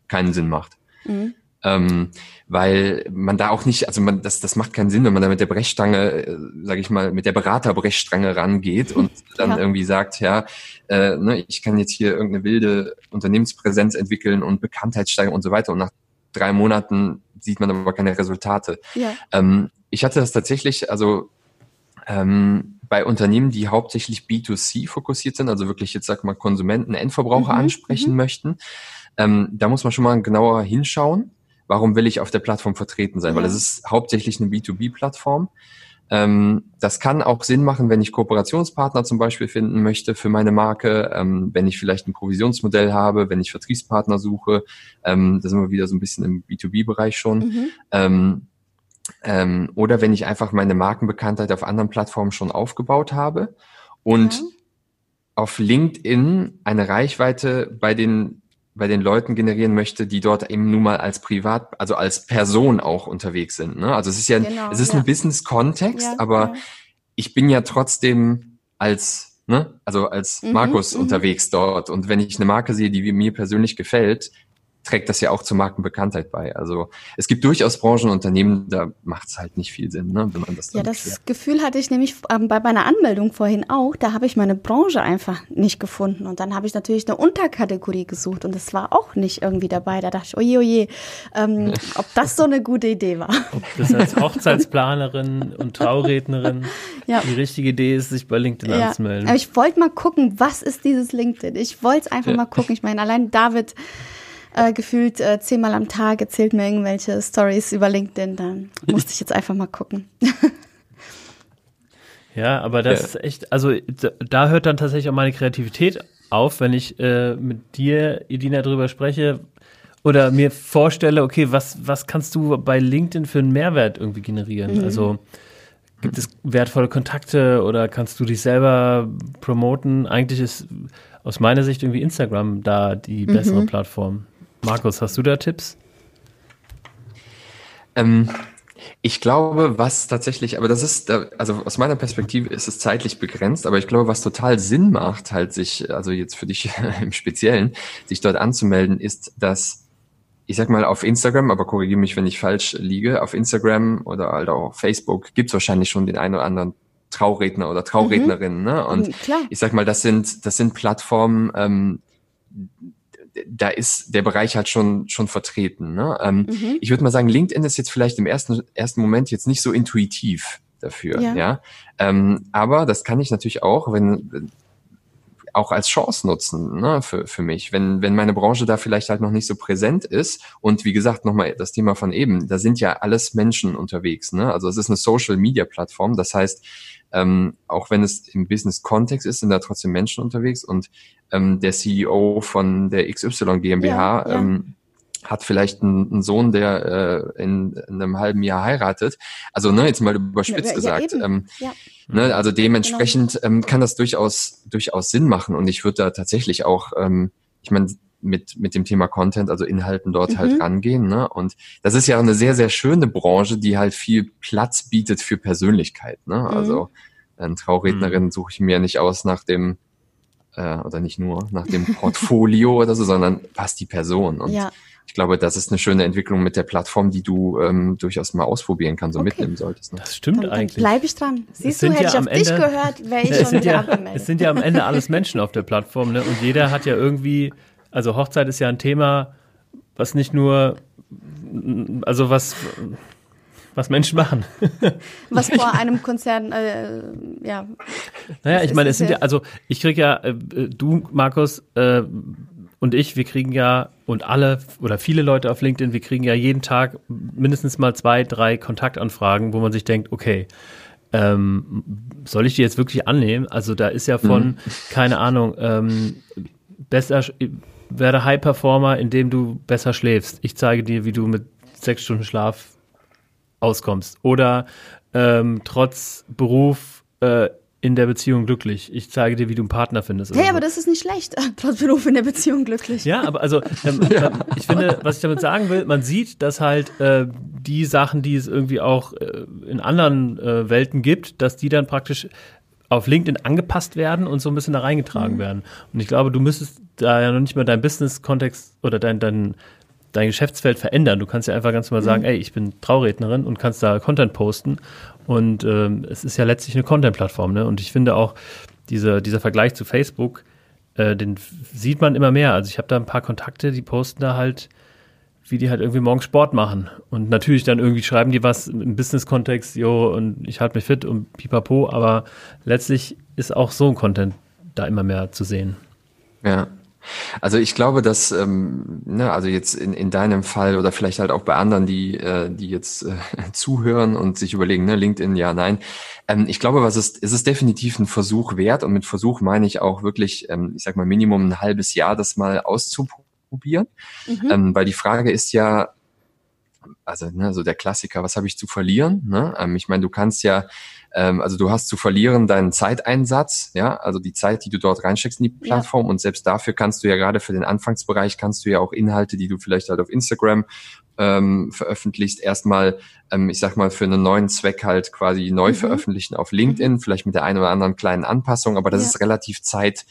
keinen Sinn macht. Mhm. Ähm, weil man da auch nicht, also man, das, das macht keinen Sinn, wenn man da mit der Brechstange, äh, sage ich mal, mit der Beraterbrechstange rangeht und dann ja. irgendwie sagt, ja, äh, ne, ich kann jetzt hier irgendeine wilde Unternehmenspräsenz entwickeln und Bekanntheit steigern und so weiter und nach drei Monaten sieht man aber keine Resultate. Ja. Ähm, ich hatte das tatsächlich, also ähm, bei Unternehmen, die hauptsächlich B2C fokussiert sind, also wirklich jetzt sag mal Konsumenten, Endverbraucher mhm, ansprechen mhm. möchten, ähm, da muss man schon mal genauer hinschauen warum will ich auf der Plattform vertreten sein? Ja. Weil es ist hauptsächlich eine B2B-Plattform. Ähm, das kann auch Sinn machen, wenn ich Kooperationspartner zum Beispiel finden möchte für meine Marke, ähm, wenn ich vielleicht ein Provisionsmodell habe, wenn ich Vertriebspartner suche. Ähm, da sind wir wieder so ein bisschen im B2B-Bereich schon. Mhm. Ähm, ähm, oder wenn ich einfach meine Markenbekanntheit auf anderen Plattformen schon aufgebaut habe und ja. auf LinkedIn eine Reichweite bei den bei den Leuten generieren möchte, die dort eben nun mal als Privat, also als Person auch unterwegs sind. Ne? Also es ist ja, genau, es ist ja. ein Business-Kontext, ja, aber ja. ich bin ja trotzdem als, ne, also als mhm, Markus mhm. unterwegs dort. Und wenn ich eine Marke sehe, die mir persönlich gefällt, trägt das ja auch zur Markenbekanntheit bei. Also es gibt durchaus Branchenunternehmen, da macht es halt nicht viel Sinn, ne, wenn man das Ja, das klärt. Gefühl hatte ich nämlich ähm, bei meiner Anmeldung vorhin auch. Da habe ich meine Branche einfach nicht gefunden. Und dann habe ich natürlich eine Unterkategorie gesucht und das war auch nicht irgendwie dabei. Da dachte ich, oje, oje, ähm, ob das so eine gute Idee war. Ob das als Hochzeitsplanerin und Traurednerin ja. die richtige Idee ist, sich bei LinkedIn ja. anzumelden. Aber ich wollte mal gucken, was ist dieses LinkedIn? Ich wollte es einfach ja. mal gucken. Ich meine, allein David äh, gefühlt äh, zehnmal am Tag erzählt mir irgendwelche Stories über LinkedIn, dann musste ich jetzt einfach mal gucken. ja, aber das ja. ist echt, also da hört dann tatsächlich auch meine Kreativität auf, wenn ich äh, mit dir, Edina, drüber spreche oder mir vorstelle, okay, was, was kannst du bei LinkedIn für einen Mehrwert irgendwie generieren? Mhm. Also gibt es wertvolle Kontakte oder kannst du dich selber promoten? Eigentlich ist aus meiner Sicht irgendwie Instagram da die bessere mhm. Plattform. Markus, hast du da Tipps? Ähm, ich glaube, was tatsächlich, aber das ist, also aus meiner Perspektive ist es zeitlich begrenzt, aber ich glaube, was total Sinn macht, halt sich, also jetzt für dich im Speziellen, sich dort anzumelden, ist, dass ich sag mal, auf Instagram, aber korrigiere mich, wenn ich falsch liege, auf Instagram oder halt auch auf Facebook gibt's wahrscheinlich schon den einen oder anderen Trauredner oder Traurednerin. Mhm. Ne? Und Klar. ich sag mal, das sind, das sind Plattformen, ähm, da ist der Bereich halt schon schon vertreten. Ne? Ähm, mhm. Ich würde mal sagen, LinkedIn ist jetzt vielleicht im ersten ersten Moment jetzt nicht so intuitiv dafür. Ja. ja? Ähm, aber das kann ich natürlich auch, wenn auch als Chance nutzen ne, für, für mich. Wenn, wenn meine Branche da vielleicht halt noch nicht so präsent ist und wie gesagt, nochmal das Thema von eben, da sind ja alles Menschen unterwegs. Ne? Also es ist eine Social-Media-Plattform, das heißt, ähm, auch wenn es im Business-Kontext ist, sind da trotzdem Menschen unterwegs und ähm, der CEO von der XY GmbH ja, ja. Ähm, hat vielleicht einen, einen Sohn, der äh, in, in, einem halben Jahr heiratet. Also ne, jetzt mal überspitzt ja, gesagt. Ähm, ne, also dementsprechend genau. ähm, kann das durchaus durchaus Sinn machen und ich würde da tatsächlich auch, ähm, ich meine mit mit dem Thema Content, also Inhalten dort halt mhm. halt rangehen. Ne? Und das ist ja eine sehr sehr schöne Branche, die halt viel Platz bietet für Persönlichkeit. Ne? Mhm. Also eine Traurednerin mhm. suche ich mir nicht aus nach dem äh, oder nicht nur nach dem Portfolio oder so, sondern was die Person. Und ja. ich glaube, das ist eine schöne Entwicklung mit der Plattform, die du ähm, durchaus mal ausprobieren kannst und okay. mitnehmen solltest. Ne? Das stimmt dann, eigentlich. Bleibe ich dran. Siehst du, hätte ja ich auf Ende, dich gehört, wäre ich schon wieder ja, abgemeldet. Es sind ja am Ende alles Menschen auf der Plattform, ne? Und jeder hat ja irgendwie, also Hochzeit ist ja ein Thema, was nicht nur, also was was Menschen machen. was vor einem Konzern, äh, ja. Naja, ich meine, es sind ja, also ich kriege ja, äh, du, Markus, äh, und ich, wir kriegen ja, und alle oder viele Leute auf LinkedIn, wir kriegen ja jeden Tag mindestens mal zwei, drei Kontaktanfragen, wo man sich denkt, okay, ähm, soll ich die jetzt wirklich annehmen? Also da ist ja von, mhm. keine Ahnung, ähm, besser, werde High Performer, indem du besser schläfst. Ich zeige dir, wie du mit sechs Stunden Schlaf auskommst. Oder ähm, trotz Beruf äh, in der Beziehung glücklich. Ich zeige dir, wie du einen Partner findest. Hey, so. aber das ist nicht schlecht. Trotz Beruf in der Beziehung glücklich. Ja, aber also ähm, ja. ich finde, was ich damit sagen will, man sieht, dass halt äh, die Sachen, die es irgendwie auch äh, in anderen äh, Welten gibt, dass die dann praktisch auf LinkedIn angepasst werden und so ein bisschen da reingetragen mhm. werden. Und ich glaube, du müsstest da ja noch nicht mal dein Business-Kontext oder dein, dein dein Geschäftsfeld verändern. Du kannst ja einfach ganz normal sagen, mhm. ey, ich bin Traurednerin und kannst da Content posten. Und ähm, es ist ja letztlich eine Content-Plattform. Ne? Und ich finde auch, diese, dieser Vergleich zu Facebook, äh, den sieht man immer mehr. Also ich habe da ein paar Kontakte, die posten da halt, wie die halt irgendwie morgen Sport machen. Und natürlich dann irgendwie schreiben die was im Business-Kontext, jo, und ich halte mich fit und pipapo, aber letztlich ist auch so ein Content da immer mehr zu sehen. Ja, Also ich glaube, dass, ähm, ne, also jetzt in, in deinem Fall oder vielleicht halt auch bei anderen, die, äh, die jetzt äh, zuhören und sich überlegen, ne, LinkedIn, ja, nein. Ähm, ich glaube, was ist, es ist definitiv ein Versuch wert und mit Versuch meine ich auch wirklich, ähm, ich sag mal, Minimum ein halbes Jahr, das mal auszuprobieren. Mhm. Ähm, weil die Frage ist ja, also ne, so der Klassiker, was habe ich zu verlieren? Ne? Ähm, ich meine, du kannst ja ähm, also du hast zu verlieren deinen Zeiteinsatz, ja, also die Zeit, die du dort reinsteckst in die Plattform ja. und selbst dafür kannst du ja gerade für den Anfangsbereich kannst du ja auch Inhalte, die du vielleicht halt auf Instagram ähm, veröffentlichst, erstmal, ähm, ich sag mal, für einen neuen Zweck halt quasi neu mhm. veröffentlichen auf LinkedIn, vielleicht mit der einen oder anderen kleinen Anpassung, aber das ja. ist relativ zeit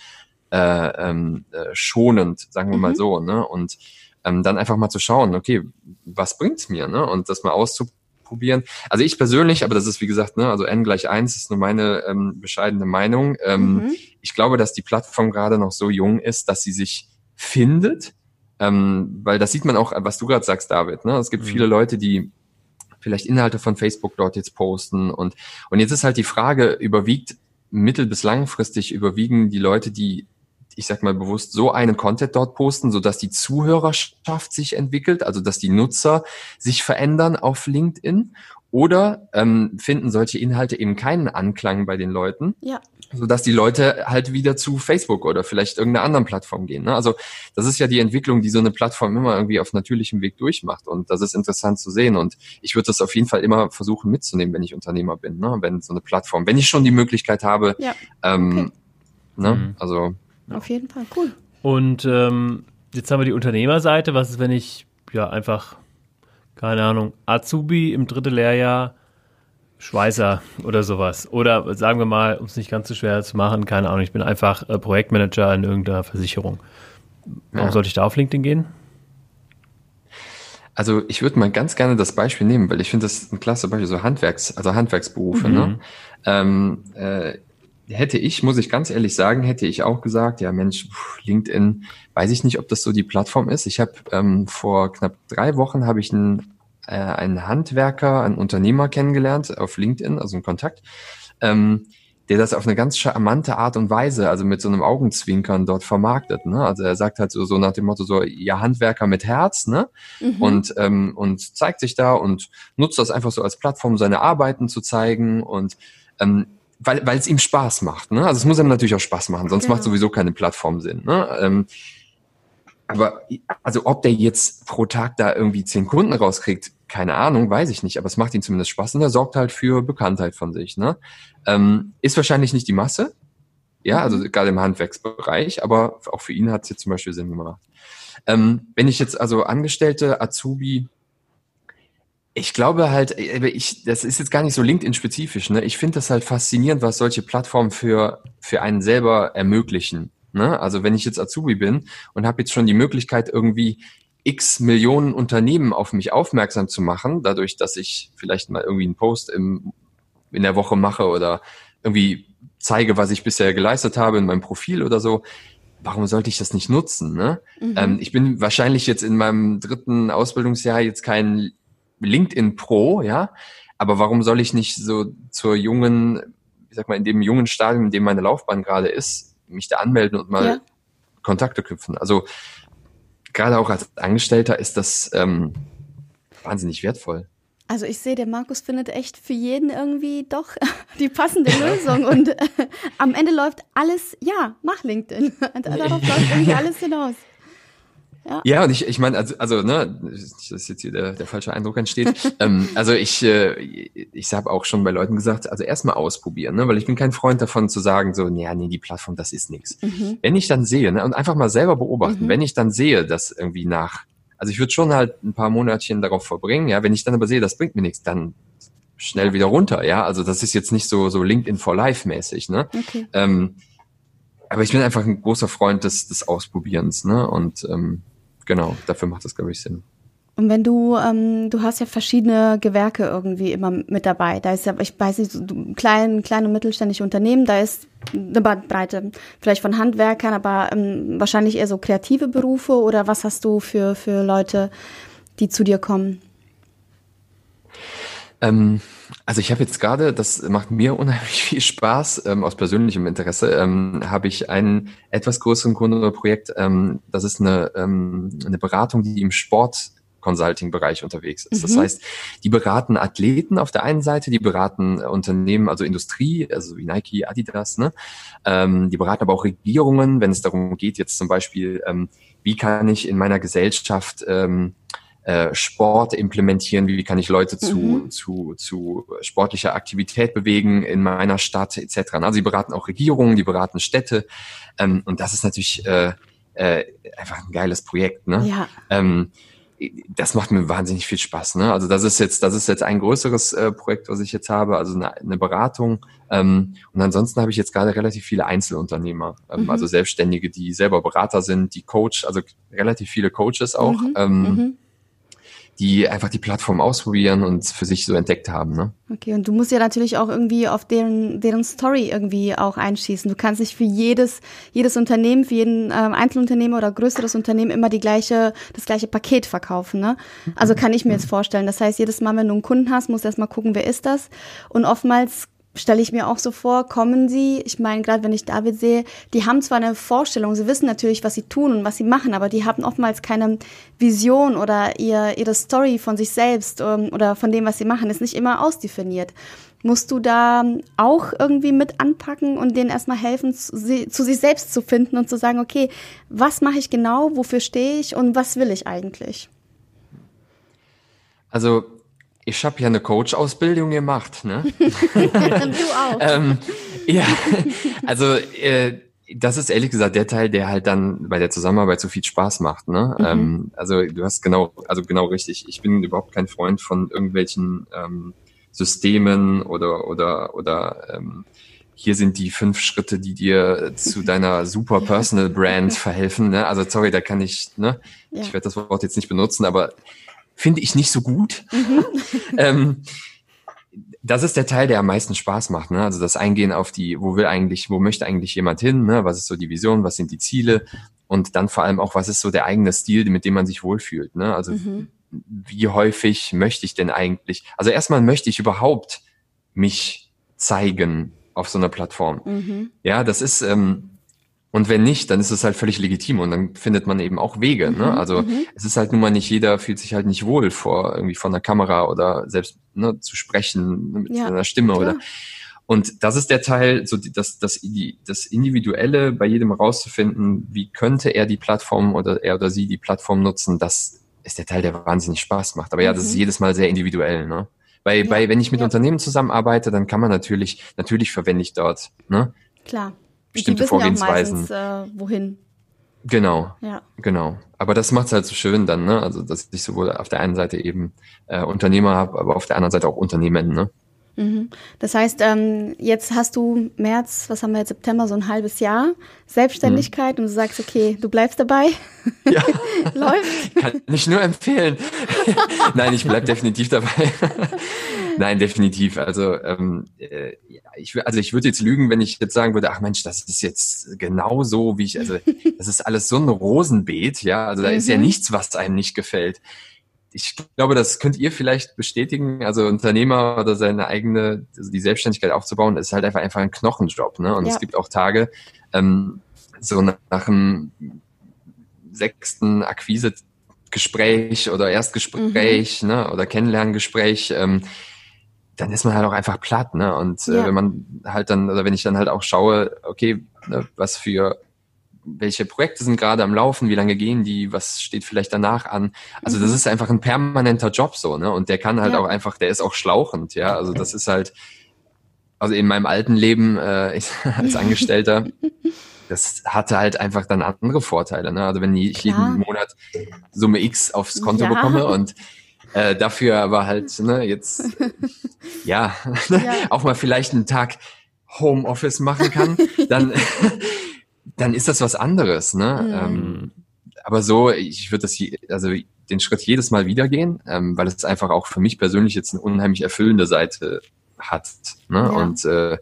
äh, ähm, äh, schonend, sagen wir mhm. mal so, ne? Und ähm, dann einfach mal zu schauen, okay, was bringt's mir, ne? Und das mal auszuprobieren probieren. Also ich persönlich, aber das ist wie gesagt, ne, also n gleich eins ist nur meine ähm, bescheidene Meinung. Ähm, mhm. Ich glaube, dass die Plattform gerade noch so jung ist, dass sie sich findet. Ähm, weil das sieht man auch, was du gerade sagst, David. Ne? Es gibt mhm. viele Leute, die vielleicht Inhalte von Facebook dort jetzt posten und und jetzt ist halt die Frage, überwiegt mittel- bis langfristig überwiegen die Leute, die ich sag mal bewusst, so einen Content dort posten, so dass die Zuhörerschaft sich entwickelt, also dass die Nutzer sich verändern auf LinkedIn? Oder ähm, finden solche Inhalte eben keinen Anklang bei den Leuten? Ja. Sodass die Leute halt wieder zu Facebook oder vielleicht irgendeiner anderen Plattform gehen. Ne? Also das ist ja die Entwicklung, die so eine Plattform immer irgendwie auf natürlichem Weg durchmacht. Und das ist interessant zu sehen. Und ich würde das auf jeden Fall immer versuchen mitzunehmen, wenn ich Unternehmer bin. Ne? Wenn so eine Plattform, wenn ich schon die Möglichkeit habe, ja. ähm, okay. ne? Mhm. also auf jeden Fall, cool. Und ähm, jetzt haben wir die Unternehmerseite. Was ist, wenn ich ja einfach, keine Ahnung, Azubi im dritten Lehrjahr, Schweißer oder sowas. Oder sagen wir mal, um es nicht ganz so schwer zu machen, keine Ahnung, ich bin einfach äh, Projektmanager in irgendeiner Versicherung. Warum ja. sollte ich da auf LinkedIn gehen? Also ich würde mal ganz gerne das Beispiel nehmen, weil ich finde das ein klasse Beispiel, so Handwerks, also Handwerksberufe. Ne? Mhm. Ne? Ähm, äh, hätte ich, muss ich ganz ehrlich sagen, hätte ich auch gesagt, ja Mensch, LinkedIn, weiß ich nicht, ob das so die Plattform ist. Ich habe ähm, vor knapp drei Wochen habe ich einen, äh, einen Handwerker, einen Unternehmer kennengelernt auf LinkedIn, also einen Kontakt, ähm, der das auf eine ganz charmante Art und Weise, also mit so einem Augenzwinkern dort vermarktet. Ne? Also er sagt halt so, so nach dem Motto so, ja Handwerker mit Herz, ne? Mhm. Und ähm, und zeigt sich da und nutzt das einfach so als Plattform, seine Arbeiten zu zeigen und ähm, weil weil es ihm Spaß macht. Ne? Also es muss ihm natürlich auch Spaß machen, sonst genau. macht sowieso keine Plattform Sinn. Ne? Ähm, aber also ob der jetzt pro Tag da irgendwie zehn Kunden rauskriegt, keine Ahnung, weiß ich nicht. Aber es macht ihm zumindest Spaß und er sorgt halt für Bekanntheit von sich. Ne? Ähm, ist wahrscheinlich nicht die Masse, ja, also mhm. gerade im Handwerksbereich, aber auch für ihn hat es jetzt zum Beispiel Sinn gemacht. Ähm, wenn ich jetzt also Angestellte, Azubi ich glaube halt, ich, das ist jetzt gar nicht so LinkedIn-spezifisch. Ne? Ich finde das halt faszinierend, was solche Plattformen für, für einen selber ermöglichen. Ne? Also wenn ich jetzt Azubi bin und habe jetzt schon die Möglichkeit, irgendwie x Millionen Unternehmen auf mich aufmerksam zu machen, dadurch, dass ich vielleicht mal irgendwie einen Post im, in der Woche mache oder irgendwie zeige, was ich bisher geleistet habe in meinem Profil oder so, warum sollte ich das nicht nutzen? Ne? Mhm. Ähm, ich bin wahrscheinlich jetzt in meinem dritten Ausbildungsjahr jetzt kein LinkedIn Pro, ja. Aber warum soll ich nicht so zur jungen, ich sag mal, in dem jungen Stadium, in dem meine Laufbahn gerade ist, mich da anmelden und mal ja. Kontakte knüpfen? Also gerade auch als Angestellter ist das ähm, wahnsinnig wertvoll. Also ich sehe, der Markus findet echt für jeden irgendwie doch die passende Lösung und äh, am Ende läuft alles, ja, mach LinkedIn. Darauf läuft irgendwie alles hinaus. Ja, ja und ich, ich meine, also, also, ne, dass jetzt hier der, der falsche Eindruck entsteht. ähm, also ich, äh, ich habe auch schon bei Leuten gesagt, also erstmal ausprobieren, ne, weil ich bin kein Freund davon zu sagen, so, ja, nee, die Plattform, das ist nichts. Mhm. Wenn ich dann sehe, ne, und einfach mal selber beobachten, mhm. wenn ich dann sehe, dass irgendwie nach, also ich würde schon halt ein paar Monatchen darauf verbringen, ja, wenn ich dann aber sehe, das bringt mir nichts, dann schnell wieder runter, ja. Also das ist jetzt nicht so, so LinkedIn for Life mäßig, ne. Okay. Ähm, aber ich bin einfach ein großer Freund des, des Ausprobierens, ne? Und ähm, genau, dafür macht das, glaube ich, Sinn. Und wenn du, ähm, du hast ja verschiedene Gewerke irgendwie immer mit dabei. Da ist ja, ich weiß nicht, so klein, kleine und mittelständische Unternehmen, da ist eine Bandbreite, vielleicht von Handwerkern, aber ähm, wahrscheinlich eher so kreative Berufe oder was hast du für, für Leute, die zu dir kommen? Ähm, Also ich habe jetzt gerade, das macht mir unheimlich viel Spaß, ähm, aus persönlichem Interesse, ähm, habe ich einen etwas größeren Kundenprojekt. Ähm, das ist eine, ähm, eine Beratung, die im Sport Consulting-Bereich unterwegs ist. Mhm. Das heißt, die beraten Athleten auf der einen Seite, die beraten Unternehmen, also Industrie, also wie Nike, Adidas, ne? Ähm, die beraten aber auch Regierungen, wenn es darum geht, jetzt zum Beispiel, ähm, wie kann ich in meiner Gesellschaft ähm, äh, Sport implementieren, wie kann ich Leute zu, mhm. zu, zu sportlicher Aktivität bewegen in meiner Stadt etc. Also sie beraten auch Regierungen, die beraten Städte ähm, und das ist natürlich äh, äh, einfach ein geiles Projekt. Ne? Ja. Ähm, das macht mir wahnsinnig viel Spaß. Ne? Also das ist jetzt, das ist jetzt ein größeres äh, Projekt, was ich jetzt habe, also eine, eine Beratung. Ähm, und ansonsten habe ich jetzt gerade relativ viele Einzelunternehmer, ähm, mhm. also Selbstständige, die selber Berater sind, die Coach, also relativ viele Coaches auch. Mhm. Ähm, mhm die einfach die Plattform ausprobieren und für sich so entdeckt haben. Ne? Okay, und du musst ja natürlich auch irgendwie auf deren, deren Story irgendwie auch einschießen. Du kannst nicht für jedes, jedes Unternehmen, für jeden ähm, Einzelunternehmer oder größeres Unternehmen immer die gleiche, das gleiche Paket verkaufen. Ne? Also kann ich mir jetzt vorstellen. Das heißt, jedes Mal, wenn du einen Kunden hast, musst du erstmal gucken, wer ist das. Und oftmals stelle ich mir auch so vor, kommen sie, ich meine, gerade wenn ich David sehe, die haben zwar eine Vorstellung, sie wissen natürlich, was sie tun und was sie machen, aber die haben oftmals keine Vision oder ihr, ihre Story von sich selbst ähm, oder von dem, was sie machen, ist nicht immer ausdefiniert. Musst du da auch irgendwie mit anpacken und denen erstmal helfen, zu, zu sich selbst zu finden und zu sagen, okay, was mache ich genau, wofür stehe ich und was will ich eigentlich? Also ich habe ja eine Coach-Ausbildung gemacht, ne? du auch. ähm, ja, also äh, das ist ehrlich gesagt der Teil, der halt dann bei der Zusammenarbeit so viel Spaß macht, ne? Mhm. Ähm, also du hast genau, also genau richtig. Ich bin überhaupt kein Freund von irgendwelchen ähm, Systemen oder oder oder ähm, hier sind die fünf Schritte, die dir zu deiner super Personal Brand verhelfen. Ne? Also sorry, da kann ich, ne? Ja. Ich werde das Wort jetzt nicht benutzen, aber finde ich nicht so gut. Mhm. ähm, das ist der Teil, der am meisten Spaß macht. Ne? Also das Eingehen auf die, wo will eigentlich, wo möchte eigentlich jemand hin? Ne? Was ist so die Vision? Was sind die Ziele? Und dann vor allem auch, was ist so der eigene Stil, mit dem man sich wohlfühlt? Ne? Also mhm. wie häufig möchte ich denn eigentlich? Also erstmal möchte ich überhaupt mich zeigen auf so einer Plattform. Mhm. Ja, das ist ähm, und wenn nicht, dann ist es halt völlig legitim und dann findet man eben auch Wege. Ne? Mhm, also mhm. es ist halt nun mal nicht jeder fühlt sich halt nicht wohl vor irgendwie vor einer Kamera oder selbst ne, zu sprechen mit ja, seiner Stimme klar. oder und das ist der Teil, so das, das, das Individuelle bei jedem rauszufinden, wie könnte er die Plattform oder er oder sie die Plattform nutzen, das ist der Teil, der wahnsinnig Spaß macht. Aber ja, das ist mhm. jedes Mal sehr individuell, ne? Bei, ja, bei, wenn ich mit ja. Unternehmen zusammenarbeite, dann kann man natürlich, natürlich verwende ich dort, ne? Klar bestimmte die Vorgehensweisen. Meistens, äh, wohin? Genau, ja. genau. Aber das macht es halt so schön dann, ne? Also dass ich sowohl auf der einen Seite eben äh, Unternehmer habe, aber auf der anderen Seite auch Unternehmen, ne? Mhm. Das heißt, ähm, jetzt hast du März, was haben wir jetzt, September, so ein halbes Jahr Selbstständigkeit mhm. und du sagst, okay, du bleibst dabei. Ja. Läuft. Kann ich nur empfehlen. Nein, ich bleib definitiv dabei. Nein, definitiv. Also, ähm, äh, ich, also ich würde jetzt lügen, wenn ich jetzt sagen würde, ach Mensch, das ist jetzt genau so, wie ich, also das ist alles so ein Rosenbeet, ja. Also da mhm. ist ja mhm. nichts, was einem nicht gefällt ich glaube, das könnt ihr vielleicht bestätigen. Also Unternehmer oder seine eigene, also die Selbstständigkeit aufzubauen, ist halt einfach einfach ein Knochenjob. Ne? Und ja. es gibt auch Tage, ähm, so nach, nach dem sechsten Akquise-Gespräch oder Erstgespräch mhm. ne? oder Kennenlerngespräch, ähm, dann ist man halt auch einfach platt. Ne? Und äh, wenn man halt dann, oder wenn ich dann halt auch schaue, okay, ne, was für welche Projekte sind gerade am Laufen, wie lange gehen die, was steht vielleicht danach an. Also das mhm. ist einfach ein permanenter Job so, ne? Und der kann halt ja. auch einfach, der ist auch schlauchend, ja. Also das ist halt, also in meinem alten Leben äh, als Angestellter, das hatte halt einfach dann andere Vorteile. Ne? Also wenn ich Klar. jeden Monat Summe X aufs Konto ja. bekomme und äh, dafür aber halt ne, jetzt ja, ja, auch mal vielleicht einen Tag Homeoffice machen kann, dann dann ist das was anderes, ne? Mhm. Ähm, aber so, ich würde das, also den Schritt jedes Mal wieder gehen, ähm, weil es einfach auch für mich persönlich jetzt eine unheimlich erfüllende Seite hat. Ne? Ja. Und äh,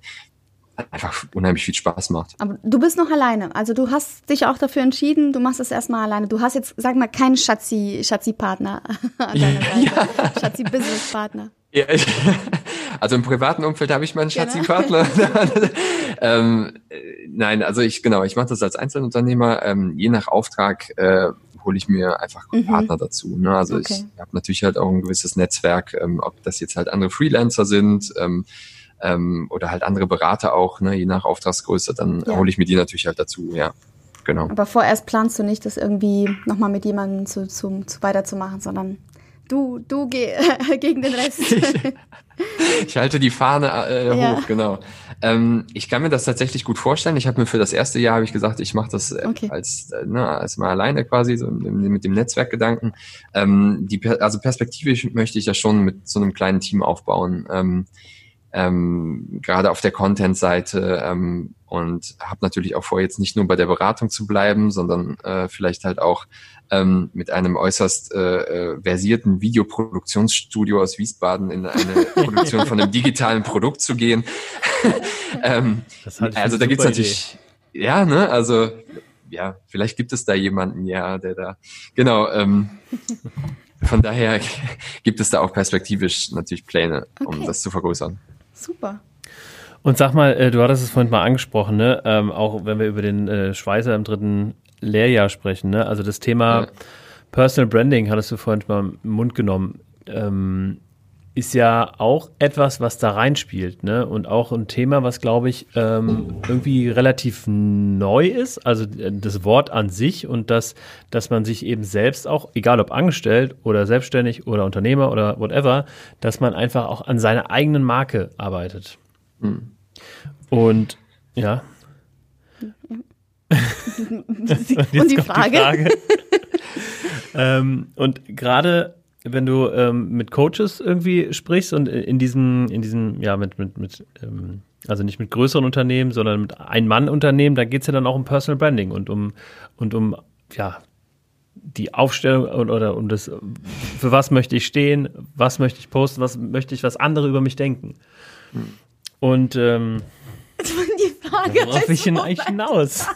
einfach unheimlich viel Spaß macht. Aber du bist noch alleine. Also du hast dich auch dafür entschieden, du machst es erstmal alleine. Du hast jetzt, sag mal, keinen Schatzi, Schatzi-Partner an deiner Seite. Ja. Schatzi-Business-Partner. Ja, Also im privaten Umfeld habe ich meinen genau. schatzigen Partner. ähm, äh, nein, also ich genau, ich mache das als Einzelunternehmer. Ähm, je nach Auftrag äh, hole ich mir einfach mhm. Partner dazu. Ne? Also okay. ich habe natürlich halt auch ein gewisses Netzwerk, ähm, ob das jetzt halt andere Freelancer sind ähm, ähm, oder halt andere Berater auch, ne? je nach Auftragsgröße, dann ja. hole ich mir die natürlich halt dazu, ja. Genau. Aber vorerst planst du nicht, das irgendwie nochmal mit jemandem zu, zu, zu weiterzumachen, sondern du, du geh, gegen den Rest. ich halte die Fahne äh, hoch, ja. genau. Ähm, ich kann mir das tatsächlich gut vorstellen. Ich habe mir für das erste Jahr habe ich gesagt, ich mache das äh, okay. als äh, ne, als mal alleine quasi so mit dem Netzwerkgedanken. Ähm, die also perspektivisch möchte ich ja schon mit so einem kleinen Team aufbauen. Ähm, ähm, gerade auf der Content-Seite ähm, und habe natürlich auch vor, jetzt nicht nur bei der Beratung zu bleiben, sondern äh, vielleicht halt auch ähm, mit einem äußerst äh, äh, versierten Videoproduktionsstudio aus Wiesbaden in eine Produktion von einem digitalen Produkt zu gehen. ähm, also da gibt's natürlich, Idee. ja, ne, also ja, vielleicht gibt es da jemanden, ja, der da, genau, ähm, von daher gibt es da auch perspektivisch natürlich Pläne, um okay. das zu vergrößern. Super. Und sag mal, äh, du hattest es vorhin mal angesprochen, ne? Ähm, auch wenn wir über den äh, Schweißer im dritten Lehrjahr sprechen, ne? Also das Thema ja. Personal Branding hattest du vorhin mal im Mund genommen. Ähm, ist ja auch etwas, was da reinspielt, ne? Und auch ein Thema, was glaube ich ähm, irgendwie relativ neu ist. Also äh, das Wort an sich und das, dass man sich eben selbst auch, egal ob angestellt oder selbstständig oder Unternehmer oder whatever, dass man einfach auch an seiner eigenen Marke arbeitet. Mhm. Und ja. und, und die Frage. Die Frage. ähm, und gerade wenn du ähm, mit Coaches irgendwie sprichst und in diesem, in diesem, ja, mit, mit, mit ähm, also nicht mit größeren Unternehmen, sondern mit Ein-Mann-Unternehmen, da geht es ja dann auch um Personal Branding und um, und um, ja, die Aufstellung oder um das, für was möchte ich stehen, was möchte ich posten, was möchte ich, was andere über mich denken. Und ähm, Frage worauf ich hin eigentlich hinaus?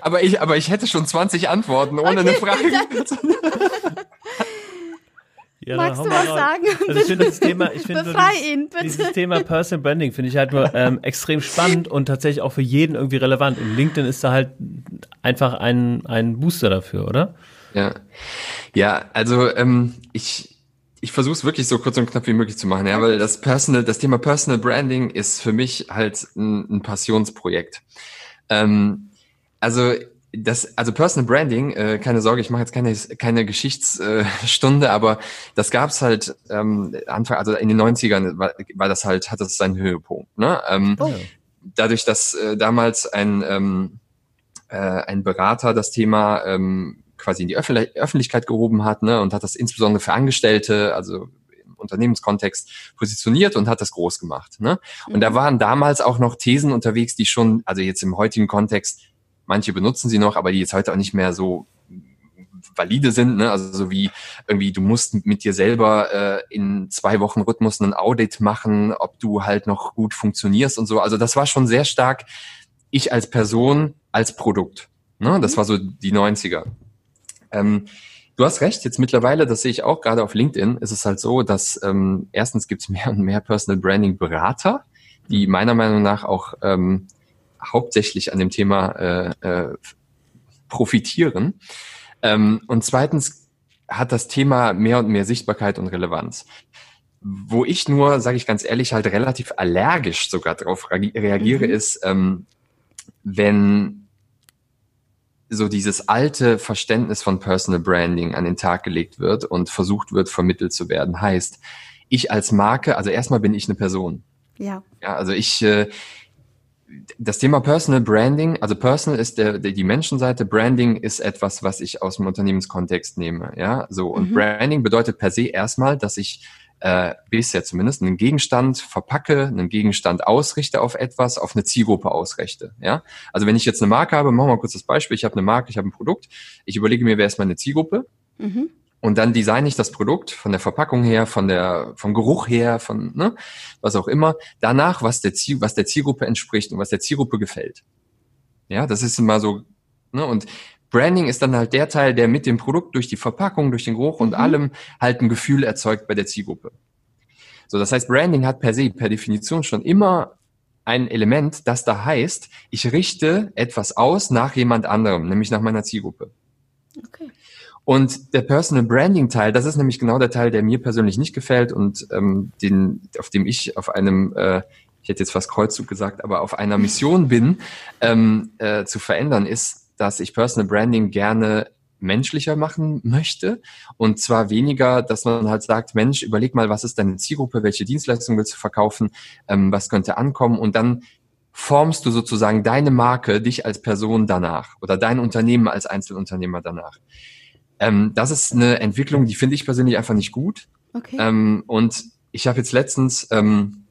aber ich, aber ich hätte schon 20 Antworten ohne okay. eine Frage. Ja, Magst du was rein. sagen? Also ich finde das Thema, ich finde dieses, ihn, bitte. dieses Thema Personal Branding finde ich halt nur ähm, extrem spannend und tatsächlich auch für jeden irgendwie relevant. Und LinkedIn ist da halt einfach ein, ein Booster dafür, oder? Ja, ja, also ähm, ich ich versuche es wirklich so kurz und knapp wie möglich zu machen, ja, weil das Personal, das Thema Personal Branding ist für mich halt ein, ein Passionsprojekt. Ähm, also das, also Personal Branding, äh, keine Sorge, ich mache jetzt keine, keine Geschichtsstunde, äh, aber das gab's halt ähm, Anfang, also in den 90ern war, war das halt, hat das seinen Höhepunkt. Ne? Ähm, oh. Dadurch, dass äh, damals ein, ähm, äh, ein Berater das Thema ähm, quasi in die Öffentlich Öffentlichkeit gehoben hat ne, und hat das insbesondere für Angestellte, also im Unternehmenskontext positioniert und hat das groß gemacht. Ne? Und mhm. da waren damals auch noch Thesen unterwegs, die schon, also jetzt im heutigen Kontext Manche benutzen sie noch, aber die jetzt heute auch nicht mehr so valide sind, ne? also so wie irgendwie du musst mit dir selber äh, in zwei Wochen Rhythmus einen Audit machen, ob du halt noch gut funktionierst und so. Also das war schon sehr stark ich als Person, als Produkt. Ne? Das mhm. war so die 90er. Ähm, du hast recht, jetzt mittlerweile, das sehe ich auch gerade auf LinkedIn, ist es halt so, dass ähm, erstens gibt es mehr und mehr Personal Branding Berater, die meiner Meinung nach auch ähm, hauptsächlich an dem Thema äh, äh, profitieren. Ähm, und zweitens hat das Thema mehr und mehr Sichtbarkeit und Relevanz. Wo ich nur, sage ich ganz ehrlich, halt relativ allergisch sogar darauf reagiere, mhm. ist, ähm, wenn so dieses alte Verständnis von Personal Branding an den Tag gelegt wird und versucht wird, vermittelt zu werden. Heißt, ich als Marke, also erstmal bin ich eine Person. Ja. Ja, also ich, äh, das Thema Personal Branding, also Personal ist der, der, die Menschenseite, Branding ist etwas, was ich aus dem Unternehmenskontext nehme, ja, so und mhm. Branding bedeutet per se erstmal, dass ich äh, bisher zumindest einen Gegenstand verpacke, einen Gegenstand ausrichte auf etwas, auf eine Zielgruppe ausrichte, ja. Also wenn ich jetzt eine Marke habe, machen wir mal kurz das Beispiel, ich habe eine Marke, ich habe ein Produkt, ich überlege mir, wer ist meine Zielgruppe, mhm. Und dann designe ich das Produkt von der Verpackung her, von der, vom Geruch her, von, ne, was auch immer. Danach, was der Ziel, was der Zielgruppe entspricht und was der Zielgruppe gefällt. Ja, das ist immer so, ne, und Branding ist dann halt der Teil, der mit dem Produkt durch die Verpackung, durch den Geruch und mhm. allem halt ein Gefühl erzeugt bei der Zielgruppe. So, das heißt, Branding hat per se, per Definition schon immer ein Element, das da heißt, ich richte etwas aus nach jemand anderem, nämlich nach meiner Zielgruppe. Okay. Und der Personal Branding Teil, das ist nämlich genau der Teil, der mir persönlich nicht gefällt und ähm, den, auf dem ich auf einem, äh, ich hätte jetzt fast Kreuzzug gesagt, aber auf einer Mission bin, ähm, äh, zu verändern, ist, dass ich Personal Branding gerne menschlicher machen möchte. Und zwar weniger, dass man halt sagt, Mensch, überleg mal, was ist deine Zielgruppe, welche Dienstleistung willst du verkaufen, ähm, was könnte ankommen und dann formst du sozusagen deine Marke, dich als Person danach oder dein Unternehmen als Einzelunternehmer danach. Ähm, das ist eine Entwicklung, die finde ich persönlich einfach nicht gut. Okay. Ähm, und ich habe jetzt letztens, ähm,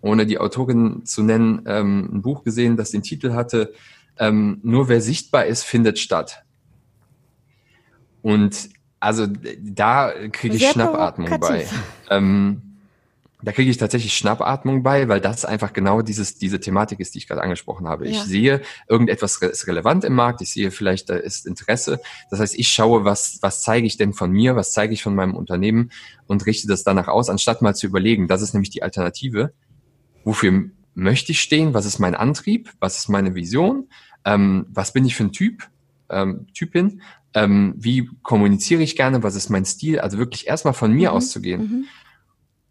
ohne die Autorin zu nennen, ähm, ein Buch gesehen, das den Titel hatte, ähm, Nur wer sichtbar ist, findet statt. Und also da kriege ich Sehr Schnappatmung bei. Ähm, da kriege ich tatsächlich Schnappatmung bei, weil das einfach genau dieses, diese Thematik ist, die ich gerade angesprochen habe. Ja. Ich sehe, irgendetwas ist relevant im Markt, ich sehe vielleicht, da ist Interesse. Das heißt, ich schaue, was, was zeige ich denn von mir, was zeige ich von meinem Unternehmen und richte das danach aus, anstatt mal zu überlegen, das ist nämlich die Alternative. Wofür möchte ich stehen? Was ist mein Antrieb? Was ist meine Vision? Ähm, was bin ich für ein Typ? Ähm, Typin? Ähm, wie kommuniziere ich gerne? Was ist mein Stil? Also wirklich erstmal von mir mhm. auszugehen. Mhm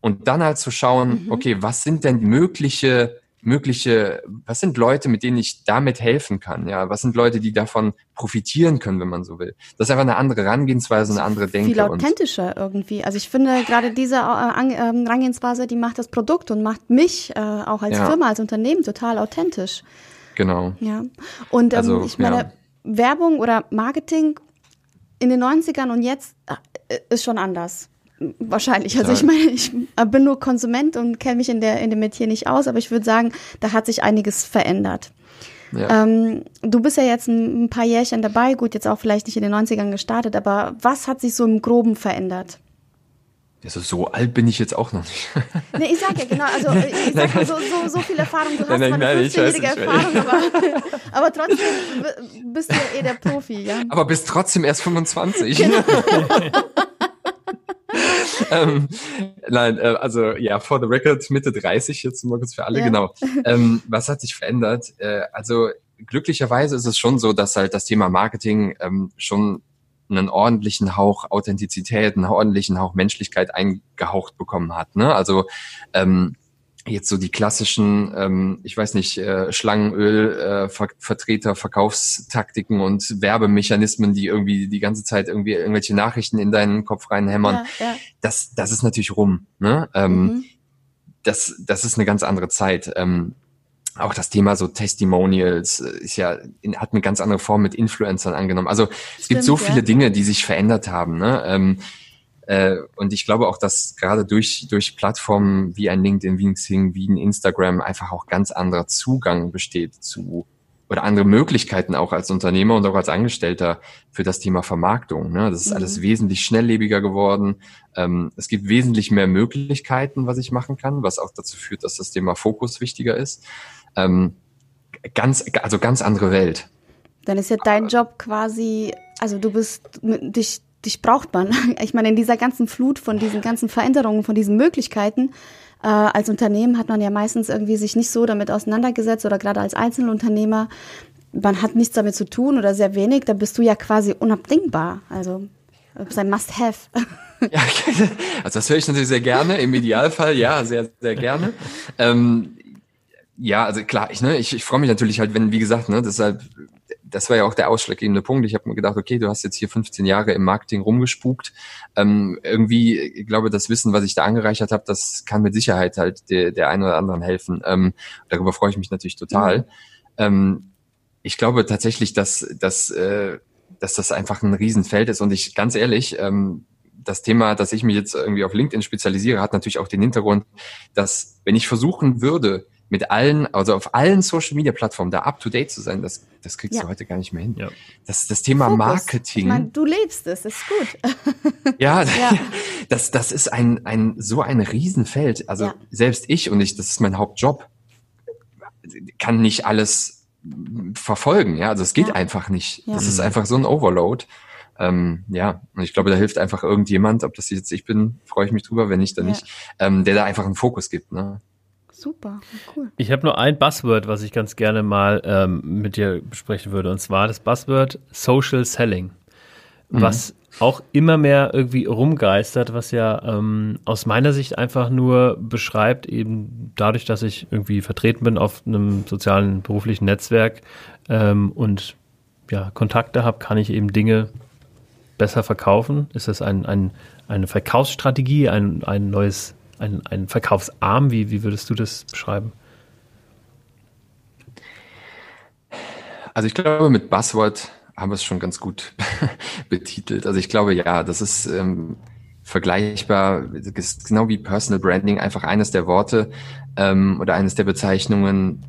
und dann halt zu schauen, mhm. okay, was sind denn mögliche mögliche, was sind Leute, mit denen ich damit helfen kann? Ja, was sind Leute, die davon profitieren können, wenn man so will? Das ist einfach eine andere Herangehensweise, eine andere Denke. Viel authentischer irgendwie. Also ich finde gerade diese äh, ähm, Herangehensweise, die macht das Produkt und macht mich äh, auch als ja. Firma, als Unternehmen total authentisch. Genau. Ja. Und ähm, also, ich meine, ja. Werbung oder Marketing in den 90ern und jetzt äh, ist schon anders. Wahrscheinlich. Also ich meine, ich bin nur Konsument und kenne mich in, der, in dem Metier nicht aus, aber ich würde sagen, da hat sich einiges verändert. Ja. Ähm, du bist ja jetzt ein, paar Jährchen dabei, gut, jetzt auch vielleicht nicht in den 90ern gestartet, aber was hat sich so im Groben verändert? Also so alt bin ich jetzt auch noch nicht. Nee, ich sag ja genau, also ich sag mal, so, so, so viel Erfahrung, du hast nein, nein, eine 15-jährige Erfahrung, aber, aber trotzdem bist du ja eh der Profi, ja. Aber bist trotzdem erst 25. Genau. ähm, nein, äh, also ja, for the record Mitte 30 jetzt mal kurz für alle, ja. genau. Ähm, was hat sich verändert? Äh, also glücklicherweise ist es schon so, dass halt das Thema Marketing ähm, schon einen ordentlichen Hauch Authentizität, einen ordentlichen Hauch Menschlichkeit eingehaucht bekommen hat. Ne? Also ähm, jetzt so die klassischen, ähm, ich weiß nicht, äh, Schlangenöl-Vertreter, äh, Verkaufstaktiken und Werbemechanismen, die irgendwie die ganze Zeit irgendwie irgendwelche Nachrichten in deinen Kopf reinhämmern, ja, ja. das, das ist natürlich rum. Ne? Ähm, mhm. das, das ist eine ganz andere Zeit. Ähm, auch das Thema so Testimonials äh, ist ja hat eine ganz andere Form mit Influencern angenommen. Also Stimmt, es gibt so viele Dinge, die sich verändert haben. Ne? Ähm, äh, und ich glaube auch, dass gerade durch, durch Plattformen wie ein LinkedIn, wie ein Xing, wie ein Instagram einfach auch ganz anderer Zugang besteht zu oder andere Möglichkeiten auch als Unternehmer und auch als Angestellter für das Thema Vermarktung. Ne? Das ist mhm. alles wesentlich schnelllebiger geworden. Ähm, es gibt wesentlich mehr Möglichkeiten, was ich machen kann, was auch dazu führt, dass das Thema Fokus wichtiger ist. Ähm, ganz, also ganz andere Welt. Dann ist ja dein Job quasi, also du bist dich dich braucht man. Ich meine, in dieser ganzen Flut von diesen ganzen Veränderungen, von diesen Möglichkeiten, äh, als Unternehmen hat man ja meistens irgendwie sich nicht so damit auseinandergesetzt oder gerade als Einzelunternehmer, man hat nichts damit zu tun oder sehr wenig, da bist du ja quasi unabdingbar. Also sein Must-Have. Ja, also das höre ich natürlich sehr gerne. Im Idealfall, ja, sehr, sehr gerne. Ähm, ja, also klar, ich, ne, ich, ich freue mich natürlich halt, wenn, wie gesagt, ne, deshalb das war ja auch der ausschlaggebende Punkt. Ich habe mir gedacht, okay, du hast jetzt hier 15 Jahre im Marketing rumgespukt. Ähm, irgendwie, ich glaube, das Wissen, was ich da angereichert habe, das kann mit Sicherheit halt der, der einen oder anderen helfen. Ähm, darüber freue ich mich natürlich total. Mhm. Ähm, ich glaube tatsächlich, dass, dass, äh, dass das einfach ein Riesenfeld ist. Und ich, ganz ehrlich, ähm, das Thema, dass ich mich jetzt irgendwie auf LinkedIn spezialisiere, hat natürlich auch den Hintergrund, dass wenn ich versuchen würde, mit allen, also auf allen Social Media Plattformen da up to date zu sein, das, das kriegst ja. du heute gar nicht mehr hin. Ja. Das, das Thema Fokus. Marketing. Ich mein, du lebst es, ist gut. ja, ja, das, das ist ein, ein, so ein Riesenfeld. Also ja. selbst ich und ich, das ist mein Hauptjob, kann nicht alles verfolgen. Ja, also es geht einfach nicht. Das ist einfach so ein Overload. Ähm, ja, und ich glaube, da hilft einfach irgendjemand, ob das jetzt ich bin, freue ich mich drüber, wenn nicht, dann ja. nicht, ähm, der da einfach einen Fokus gibt. Ne? Super, cool. Ich habe nur ein Buzzword, was ich ganz gerne mal ähm, mit dir besprechen würde, und zwar das Buzzword Social Selling, mhm. was auch immer mehr irgendwie rumgeistert, was ja ähm, aus meiner Sicht einfach nur beschreibt, eben dadurch, dass ich irgendwie vertreten bin auf einem sozialen beruflichen Netzwerk ähm, und ja, Kontakte habe, kann ich eben Dinge besser verkaufen. Ist das ein, ein, eine Verkaufsstrategie, ein, ein neues, ein, ein Verkaufsarm? Wie, wie würdest du das beschreiben? Also ich glaube, mit Buzzword haben wir es schon ganz gut betitelt. Also ich glaube, ja, das ist ähm, vergleichbar, ist genau wie Personal Branding, einfach eines der Worte ähm, oder eines der Bezeichnungen,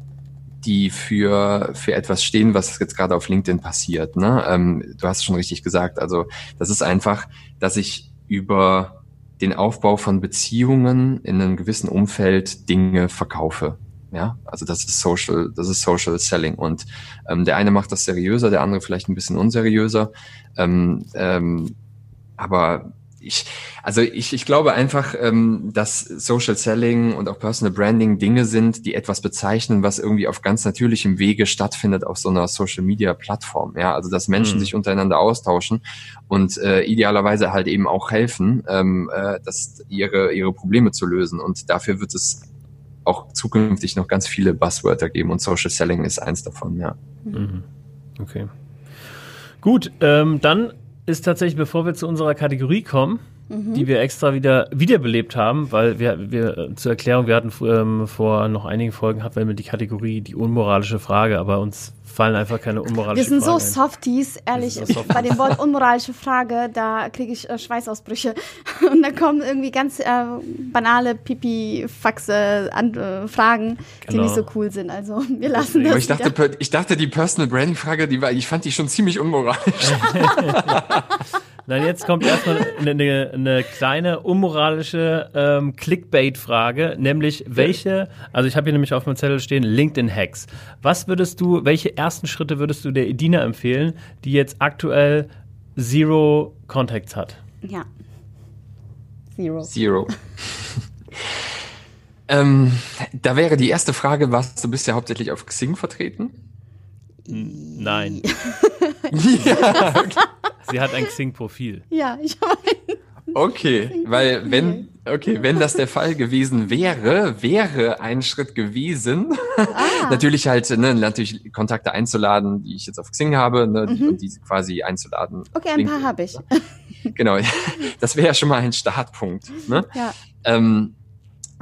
die für, für etwas stehen, was jetzt gerade auf LinkedIn passiert. Ne? Ähm, du hast schon richtig gesagt. Also das ist einfach, dass ich über den Aufbau von Beziehungen in einem gewissen Umfeld Dinge verkaufe. Ja, also das ist Social, das ist Social Selling und ähm, der eine macht das seriöser, der andere vielleicht ein bisschen unseriöser. Ähm, ähm, aber ich, also ich, ich glaube einfach, ähm, dass Social Selling und auch Personal Branding Dinge sind, die etwas bezeichnen, was irgendwie auf ganz natürlichem Wege stattfindet auf so einer Social Media Plattform. Ja, also dass Menschen mhm. sich untereinander austauschen und äh, idealerweise halt eben auch helfen, ähm, äh, dass ihre ihre Probleme zu lösen. Und dafür wird es auch zukünftig noch ganz viele Buzzwörter geben und Social Selling ist eins davon, ja. Mhm. Okay. Gut, ähm, dann ist tatsächlich, bevor wir zu unserer Kategorie kommen, mhm. die wir extra wieder wiederbelebt haben, weil wir, wir äh, zur Erklärung, wir hatten ähm, vor noch einigen Folgen hatten wir die Kategorie die unmoralische Frage, aber uns fallen einfach keine unmoralischen Fragen. Wir sind Fragen so Softies, ehrlich. So Softies. Bei dem Wort unmoralische Frage, da kriege ich äh, Schweißausbrüche. Und da kommen irgendwie ganz äh, banale Pipi-Faxe äh, Fragen, genau. die nicht so cool sind. Also wir lassen das. Ich dachte, ich dachte, die Personal Branding Frage, die war, ich fand die schon ziemlich unmoralisch. Nein, jetzt kommt erstmal eine, eine, eine kleine unmoralische ähm, Clickbait-Frage, nämlich welche, also ich habe hier nämlich auf meinem Zettel stehen, LinkedIn-Hacks. Was würdest du, welche ersten Schritte würdest du der Edina empfehlen, die jetzt aktuell Zero Contacts hat? Ja. Zero. Zero. ähm, da wäre die erste Frage, was, du bist ja hauptsächlich auf Xing vertreten? Nein. ja, okay. Sie hat ein Xing-Profil. Ja, ich habe ein. Okay, weil wenn, okay, wenn das der Fall gewesen wäre, wäre ein Schritt gewesen, ah. natürlich halt, ne, natürlich Kontakte einzuladen, die ich jetzt auf Xing habe, ne, mhm. und diese quasi einzuladen. Okay, ein paar habe ich. Genau, das wäre ja schon mal ein Startpunkt. Ne? Ja. Ähm,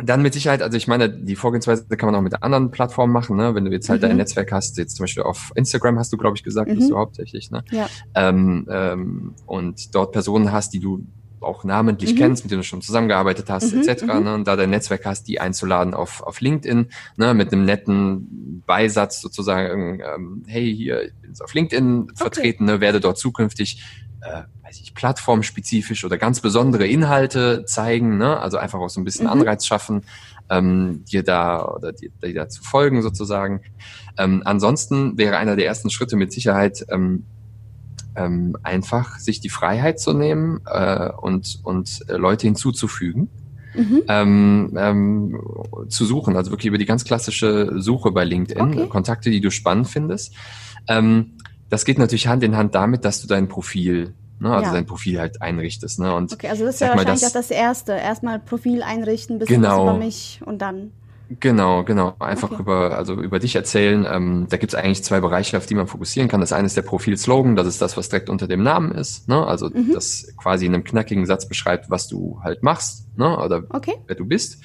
dann mit Sicherheit, also ich meine, die Vorgehensweise kann man auch mit anderen Plattformen machen, ne? Wenn du jetzt halt mhm. dein Netzwerk hast, jetzt zum Beispiel auf Instagram hast du, glaube ich, gesagt, mhm. bist du hauptsächlich, ne? Ja. Ähm, ähm, und dort Personen hast, die du auch namentlich mhm. kennst, mit denen du schon zusammengearbeitet hast, mhm. etc. Mhm. Ne? Und da dein Netzwerk hast, die einzuladen auf, auf LinkedIn, ne? mit einem netten Beisatz sozusagen, ähm, hey, hier, ich bin auf LinkedIn okay. vertreten, ne? werde dort zukünftig äh, weiß ich, plattformspezifisch oder ganz besondere Inhalte zeigen, ne? also einfach auch so ein bisschen mhm. Anreiz schaffen, ähm, dir da oder dir, dir da zu folgen sozusagen. Ähm, ansonsten wäre einer der ersten Schritte mit Sicherheit ähm, ähm, einfach sich die Freiheit zu nehmen äh, und, und äh, Leute hinzuzufügen. Mhm. Ähm, ähm, zu suchen, also wirklich über die ganz klassische Suche bei LinkedIn, okay. Kontakte, die du spannend findest. Ähm, das geht natürlich Hand in Hand damit, dass du dein Profil Ne? Also ja. dein Profil halt einrichtest. Ne? Und okay, also das ist ja wahrscheinlich das, auch das Erste. Erstmal Profil einrichten, bisschen genau. was über mich und dann. Genau, genau. Einfach okay. über, also über dich erzählen. Ähm, da gibt es eigentlich zwei Bereiche, auf die man fokussieren kann. Das eine ist der Profil-Slogan, das ist das, was direkt unter dem Namen ist. Ne? Also mhm. das quasi in einem knackigen Satz beschreibt, was du halt machst, ne? Oder okay. wer du bist.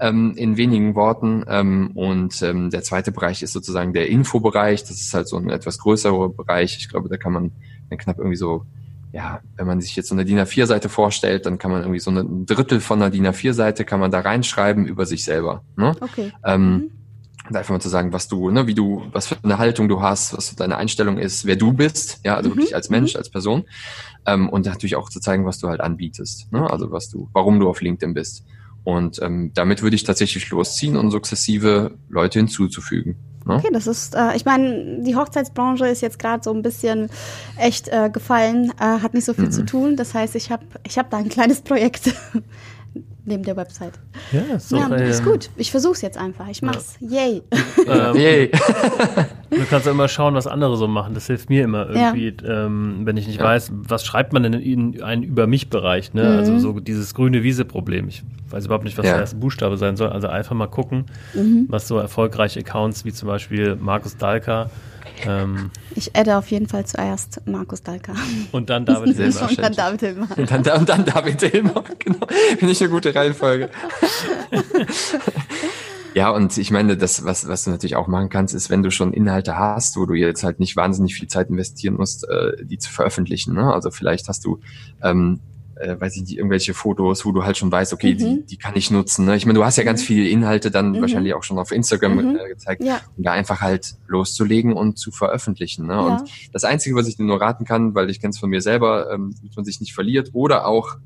Ähm, in wenigen Worten. Ähm, und ähm, der zweite Bereich ist sozusagen der Infobereich. Das ist halt so ein etwas größerer Bereich. Ich glaube, da kann man dann knapp irgendwie so ja, wenn man sich jetzt so eine DIN A4-Seite vorstellt, dann kann man irgendwie so ein Drittel von einer DIN A4-Seite kann man da reinschreiben über sich selber. Ne? Okay. Ähm, mhm. Und einfach mal zu sagen, was du, ne, wie du, was für eine Haltung du hast, was deine Einstellung ist, wer du bist, ja, also mhm. wirklich als Mensch, mhm. als Person. Ähm, und natürlich auch zu zeigen, was du halt anbietest, ne? also was du, warum du auf LinkedIn bist. Und ähm, damit würde ich tatsächlich losziehen und sukzessive Leute hinzuzufügen. Ne? Okay, das ist, äh, ich meine, die Hochzeitsbranche ist jetzt gerade so ein bisschen echt äh, gefallen, äh, hat nicht so viel zu tun. Das heißt, ich habe ich hab da ein kleines Projekt neben der Website. Ja, ist, Ja, ist gut. Ich versuch's jetzt einfach. Ich mach's. Yay. Ähm, Yay. Du kannst ja immer schauen, was andere so machen. Das hilft mir immer irgendwie, ähm, wenn ich nicht weiß, was schreibt man denn in einen Über mich-Bereich. Ne? Also so dieses grüne Wiese-Problem. Ich weiß überhaupt nicht, was Ja. der erste Buchstabe sein soll. Also einfach mal gucken, was so erfolgreiche Accounts wie zum Beispiel Markus Dahlka ähm, Ich adde auf jeden Fall zuerst Markus Dalka. und dann David Hilmer. Und dann David Hilmer. Und dann, und dann David Hilmer, genau. Finde ich eine gute Reihenfolge. Ja, und ich meine, das, was, was du natürlich auch machen kannst, ist, wenn du schon Inhalte hast, wo du jetzt halt nicht wahnsinnig viel Zeit investieren musst, äh, die zu veröffentlichen. Ne? Also vielleicht hast du, ähm, äh, weiß ich nicht, irgendwelche Fotos, wo du halt schon weißt, okay, die, die kann ich nutzen. Ne? Ich meine, du hast ja ganz viele Inhalte dann wahrscheinlich auch schon auf Instagram Mhm. äh, gezeigt, Ja. und da einfach halt loszulegen und zu veröffentlichen. Ne? Ja. Und das Einzige, was ich dir nur raten kann, weil ich kenne es von mir selber, ähm, dass man sich nicht verliert oder auch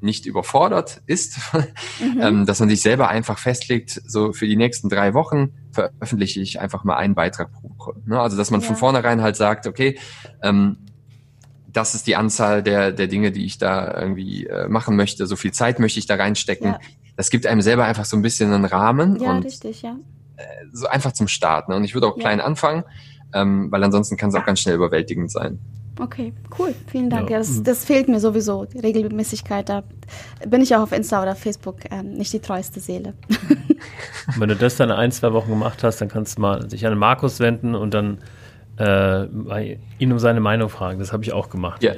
nicht überfordert ist, Mhm. ähm, dass man sich selber einfach festlegt, so für die nächsten drei Wochen veröffentliche ich einfach mal einen Beitrag pro Woche. Ne? Also dass man Ja. von vornherein halt sagt, okay, ähm, das ist die Anzahl der, der Dinge, die ich da irgendwie äh, machen möchte, so viel Zeit möchte ich da reinstecken. Ja. Das gibt einem selber einfach so ein bisschen einen Rahmen Ja, und richtig, ja. so einfach zum Start. Ne? Und ich würde auch Ja. klein anfangen, ähm, weil ansonsten kann es auch ganz schnell überwältigend sein. Okay, cool. Vielen Dank. Ja. Ja, das, das fehlt mir sowieso, die Regelmäßigkeit. Da bin ich auch auf Insta oder Facebook ähm, nicht die treueste Seele. Und wenn du das dann ein, zwei Wochen gemacht hast, dann kannst du mal sich an den Markus wenden und dann äh, ihn um seine Meinung fragen. Das habe ich auch gemacht. Ja,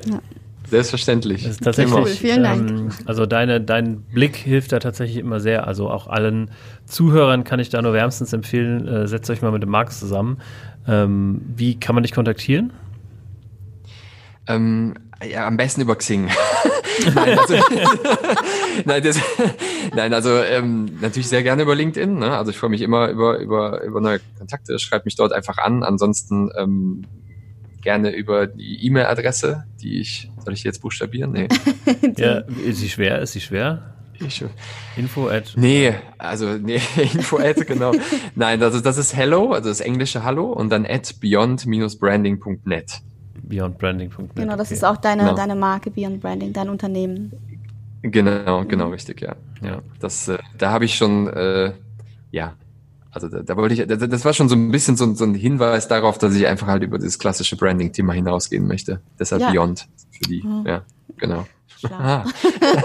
selbstverständlich. Das ist tatsächlich, Cool, vielen Dank. Ähm, also deine, dein Blick hilft da tatsächlich immer sehr. Also auch allen Zuhörern kann ich da nur wärmstens empfehlen, äh, setzt euch mal mit dem Markus zusammen. Ähm, wie kann man dich kontaktieren? Ähm, ja, am besten über Xing. nein, also, nein, das, nein, also ähm, natürlich sehr gerne über LinkedIn. Ne? Also ich freue mich immer über, über, über neue Kontakte. Schreibt mich dort einfach an. Ansonsten ähm, gerne über die E-Mail-Adresse, die ich, soll ich die jetzt buchstabieren? Nee. Ja, ist sie schwer? Ist sie schwer? Ich, Info at nee, also nee, Info-Ad, genau. Nein, also das ist Hello, also das englische Hallo und dann at beyond-branding.net. beyondbranding.net. Genau, das okay. ist auch deine, Genau. deine Marke Beyond Branding, dein Unternehmen. Genau, genau, richtig, ja. Ja, das, äh, da habe ich schon, äh, ja, also da, da wollte ich, das, das war schon so ein bisschen so, ein- so ein Hinweis darauf, dass ich einfach halt über das klassische Branding-Thema hinausgehen möchte. Deshalb Ja. Beyond für die, Mhm. ja, genau. Ah.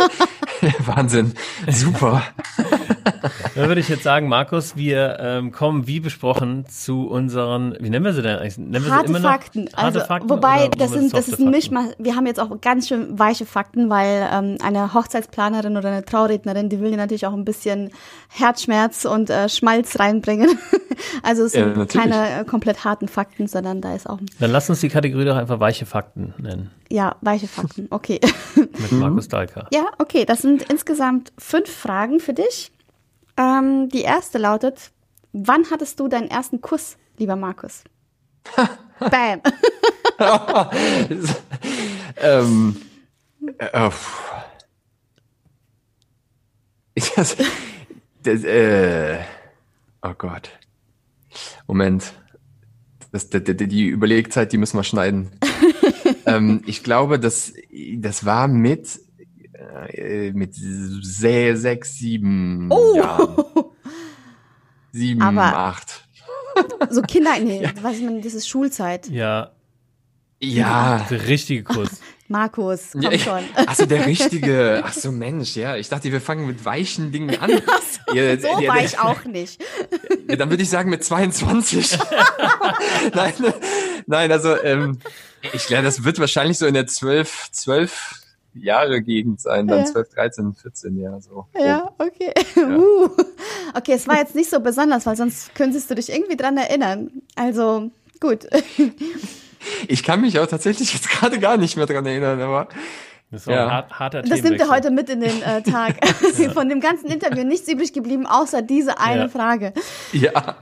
Wahnsinn, super. Dann würde ich jetzt sagen, Markus, wir ähm, kommen wie besprochen zu unseren, wie nennen wir sie denn eigentlich? Nennen wir sie Harte immer noch? Fakten. Harte Also, Fakten wobei, das sind, das ist ein? Mischmasch. Wir haben jetzt auch ganz schön weiche Fakten, weil ähm, eine Hochzeitsplanerin oder eine Traurednerin, die will ja natürlich auch ein bisschen Herzschmerz und äh, Schmalz reinbringen. also es Ja, sind natürlich. keine äh, komplett harten Fakten, sondern da ist auch, Dann lass uns die Kategorie doch einfach weiche Fakten nennen. ja, weiche Fakten. Okay. Mit Markus Dahlka. ja, okay, das sind insgesamt fünf Fragen für dich. Ähm, die erste lautet, wann hattest du deinen ersten Kuss, lieber Markus? Bam. ähm, äh, das, das, äh, oh Gott. Moment. Das, die, die, die Überlegzeit, die müssen wir schneiden. ähm, ich glaube, das, das war mit, äh, mit se- sechs, sieben Jahren. Sieben, Aber- acht. So Kinder, nee, weiß ich nicht, das ist Schulzeit. Ja, Ja. der richtige Kuss. Markus, komm Ja, ich- schon. Ach so, der richtige. Ach so, Mensch, ja. Ich dachte, wir fangen mit weichen Dingen an. Ja, So ja, war ich auch nicht. Ja, dann würde ich sagen mit 22. nein, nein, also ähm, ich glaube, das wird wahrscheinlich so in der 12, 12 Jahre Gegend sein, dann Ja. 12, 13, 14 Jahre so. Ja, okay. Uh. Okay, es war jetzt nicht so besonders, weil sonst könntest du dich irgendwie dran erinnern. Also, gut. Ich kann mich auch tatsächlich jetzt gerade gar nicht mehr dran erinnern, aber Das war Ja. ein hart, harter Das nimmt er heute mit in den äh, Tag. Von dem ganzen Interview nichts übrig geblieben, außer diese eine Ja. Frage. ja.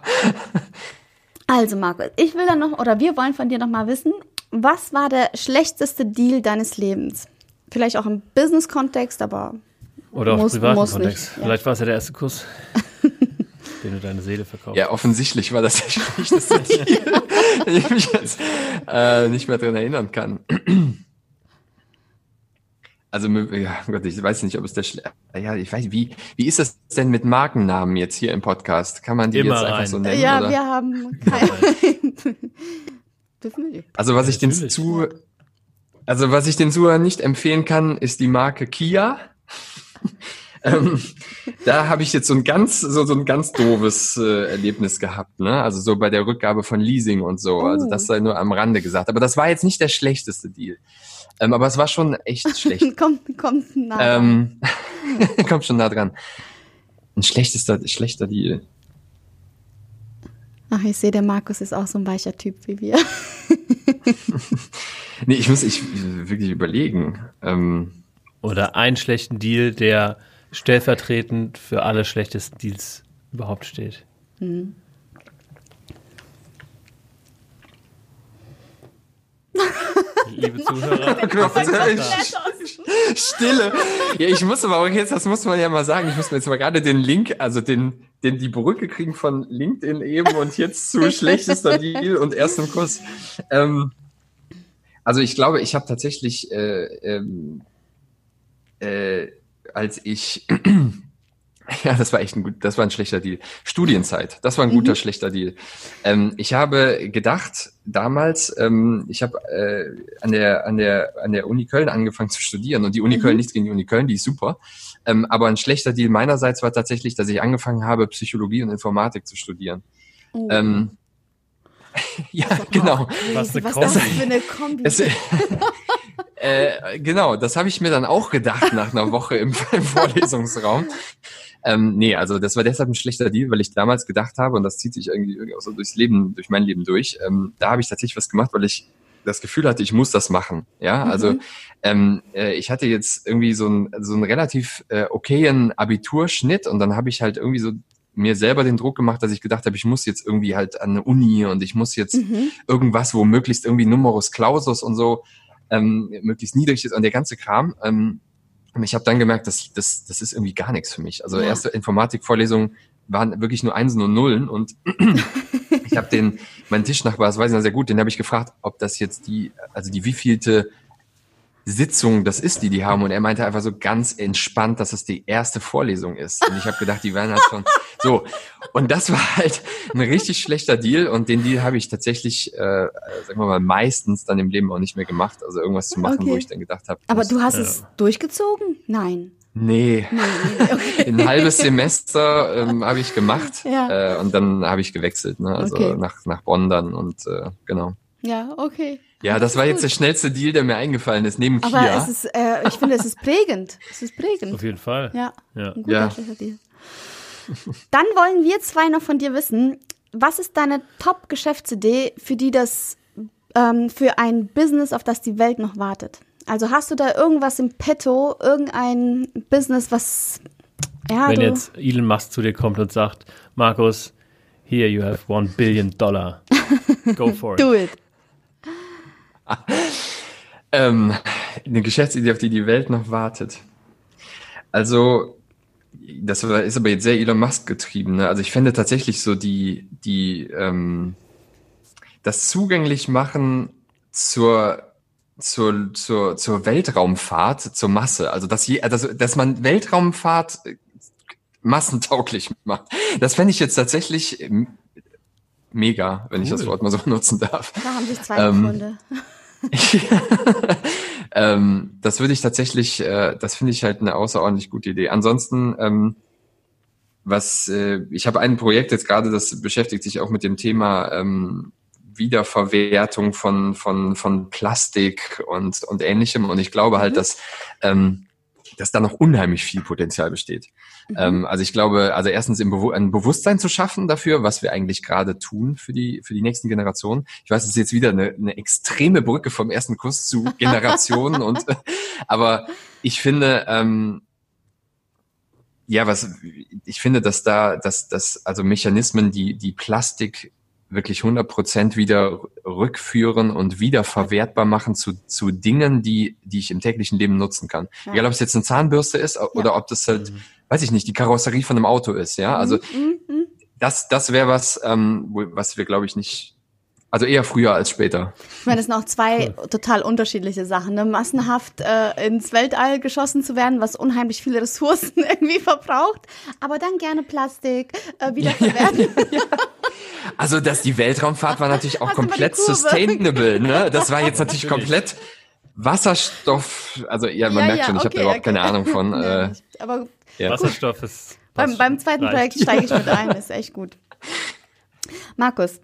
Also, Markus, ich will dann noch, oder wir wollen von dir noch mal wissen, was war der schlechteste Deal deines Lebens? Vielleicht auch im Business-Kontext, aber Oder auch Muss- privaten muss Kontext. nicht, ja. Vielleicht war es ja der erste Kuss. den du deine Seele verkaufst. Ja, offensichtlich war das der schlechteste Deal, den ich mich jetzt äh, nicht mehr dran erinnern kann. Also, ja, Gott, ich weiß nicht, ob es der Schle ja, ich weiß, wie, wie ist das denn mit Markennamen jetzt hier im Podcast? Kann man die Immer jetzt einfach rein. so nennen? Ja, oder? wir haben keine. Nicht. Also was ich den zu, also was ich den Zuhörern nicht empfehlen kann, ist die Marke Kia. ähm, da habe ich jetzt so ein ganz, so, so ein ganz doofes äh, Erlebnis gehabt, ne? Also so bei der Rückgabe von Leasing und so. Also das sei nur am Rande gesagt. Aber das war jetzt nicht der schlechteste Deal. Ähm, aber es war schon echt schlecht. kommt, kommt nah. dran. ähm, kommt schon nah dran. Ein schlechtester, schlechter Deal. Ach, ich sehe, der Markus ist auch so ein weicher Typ wie wir. Nee, ich muss ich wirklich überlegen. Ähm, Oder einen schlechten Deal, der stellvertretend für alle schlechtesten Deals überhaupt steht. Liebe Zuhörer, Stille. Ja, ich muss aber auch jetzt, das muss man ja mal sagen, ich muss mir jetzt mal gerade den Link, also den, den die Brücke kriegen von LinkedIn eben und jetzt zu schlechtester Deal und erstem Kuss. Ähm, also ich glaube, ich habe tatsächlich, äh, ähm, äh, als ich ja, das war echt ein gut, das war ein schlechter Deal. Studienzeit, das war ein guter, schlechter Deal. Ähm, ich habe gedacht, damals, ähm, ich habe äh, an der an der an der Uni Köln angefangen zu studieren und die Uni Köln, nichts gegen die Uni Köln, die ist super. Ähm, aber ein schlechter Deal meinerseits war tatsächlich, dass ich angefangen habe, Psychologie und Informatik zu studieren. Oh. Ja, genau. Was eine Was Kombi. ist das für eine Kombi? Es, äh, genau, das habe ich mir dann auch gedacht nach einer Woche im, im Vorlesungsraum. Ähm, nee, also das war deshalb ein schlechter Deal, weil ich damals gedacht habe, und das zieht sich irgendwie, irgendwie auch so durchs Leben, durch mein Leben durch, ähm, da habe ich tatsächlich was gemacht, weil ich das Gefühl hatte, ich muss das machen. Ja, also ähm, äh, ich hatte jetzt irgendwie so ein so einen relativ äh, okayen Abiturschnitt und dann habe ich halt irgendwie so mir selber den Druck gemacht, dass ich gedacht habe, ich muss jetzt irgendwie halt an eine Uni und ich muss jetzt Mhm. irgendwas, wo möglichst irgendwie Numerus Clausus und so ähm, möglichst niedrig ist und der ganze Kram. Ähm, und ich habe dann gemerkt, das, das, das ist irgendwie gar nichts für mich. Also Ja. erste Informatikvorlesungen waren wirklich nur Einsen und Nullen und ich habe den, meinen Tischnachbar, das weiß ich noch sehr gut, den habe ich gefragt, ob das jetzt die, also die wievielte Sitzung das ist, die die haben. Und er meinte einfach so ganz entspannt, dass es die erste Vorlesung ist. Und ich habe gedacht, die werden halt schon so. Und das war halt ein richtig schlechter Deal. Und den Deal habe ich tatsächlich, äh, äh, sagen wir mal, meistens dann im Leben auch nicht mehr gemacht. Also irgendwas zu machen, Okay. wo ich dann gedacht habe, Aber du hast Ja. es durchgezogen? Nein. nee, okay. ein halbes Semester ähm, habe ich gemacht Ja. äh, und dann habe ich gewechselt, ne? also Okay. nach, nach Bonn dann und äh, genau. Ja, okay. Ja, das war jetzt der schnellste Deal, der mir eingefallen ist, neben Aber Kia. es ist, äh, ich finde, es ist prägend. Es ist prägend. Auf jeden Fall. Ja, Ja. ein guter Ja. Deal. Dann wollen wir zwei noch von dir wissen, was ist deine Top-Geschäftsidee, für die das, ähm, für ein Business, auf das die Welt noch wartet? Also hast du da irgendwas im Petto, irgendein Business, was, ja, Wenn du, jetzt Elon Musk zu dir kommt und sagt, Markus, here you have one billion dollar. Go for it. do it. Ähm, eine Geschäftsidee, auf die die Welt noch wartet. Also, das ist aber jetzt sehr Elon Musk getrieben. Ne? Also ich fände tatsächlich so die, die, ähm, das zugänglich machen zur, zur, zur, zur Weltraumfahrt, zur Masse. Also dass, je, also, dass man Weltraumfahrt äh, massentauglich macht. Das fände ich jetzt tatsächlich ähm, mega, wenn ich das Cool. Wort mal so nutzen darf. Da haben sich zwei Ähm, Gründe. ähm, das würde ich tatsächlich, äh, das finde ich halt eine außerordentlich gute Idee. Ansonsten, ähm, was, äh, ich habe ein Projekt jetzt gerade, das beschäftigt sich auch mit dem Thema ähm, Wiederverwertung von, von, von Plastik und, und ähnlichem. Und ich glaube halt, dass, ähm, dass da noch unheimlich viel Potenzial besteht. Ähm, also ich glaube, also erstens im Bewu ein Bewusstsein zu schaffen dafür, was wir eigentlich gerade tun für die, für die nächsten Generationen. Ich weiß, es ist jetzt wieder eine, eine extreme Brücke vom ersten Kurs zu Generationen und, aber ich finde, ähm, ja, was, ich finde, dass da, dass, dass, also Mechanismen, die, die Plastik wirklich 100 Prozent wieder rückführen und wieder verwertbar machen zu, zu Dingen, die, die ich im täglichen Leben nutzen kann. Ja. Egal, ob es jetzt eine Zahnbürste ist oder ob das halt, weiß ich nicht, die Karosserie von einem Auto ist, ja. Also Mhm, mhm. das, das wäre was, ähm, wo, was wir, glaube ich, nicht also eher früher als später. Ich meine, das sind auch zwei cool. total unterschiedliche Sachen. Ne? Massenhaft äh, ins Weltall geschossen zu werden, was unheimlich viele Ressourcen irgendwie verbraucht, aber dann gerne Plastik äh, wiederverwerten. Ja, ja, ja. Also, dass die Weltraumfahrt war natürlich auch komplett sustainable. Ne? Das war jetzt natürlich komplett Wasserstoff. Also ja, man merkt schon, ich okay, habe da überhaupt okay. keine Ahnung von. Äh, aber Wasserstoff ist. Beim, beim zweiten reicht. Projekt steige ich mit ein, ist echt gut. Markus,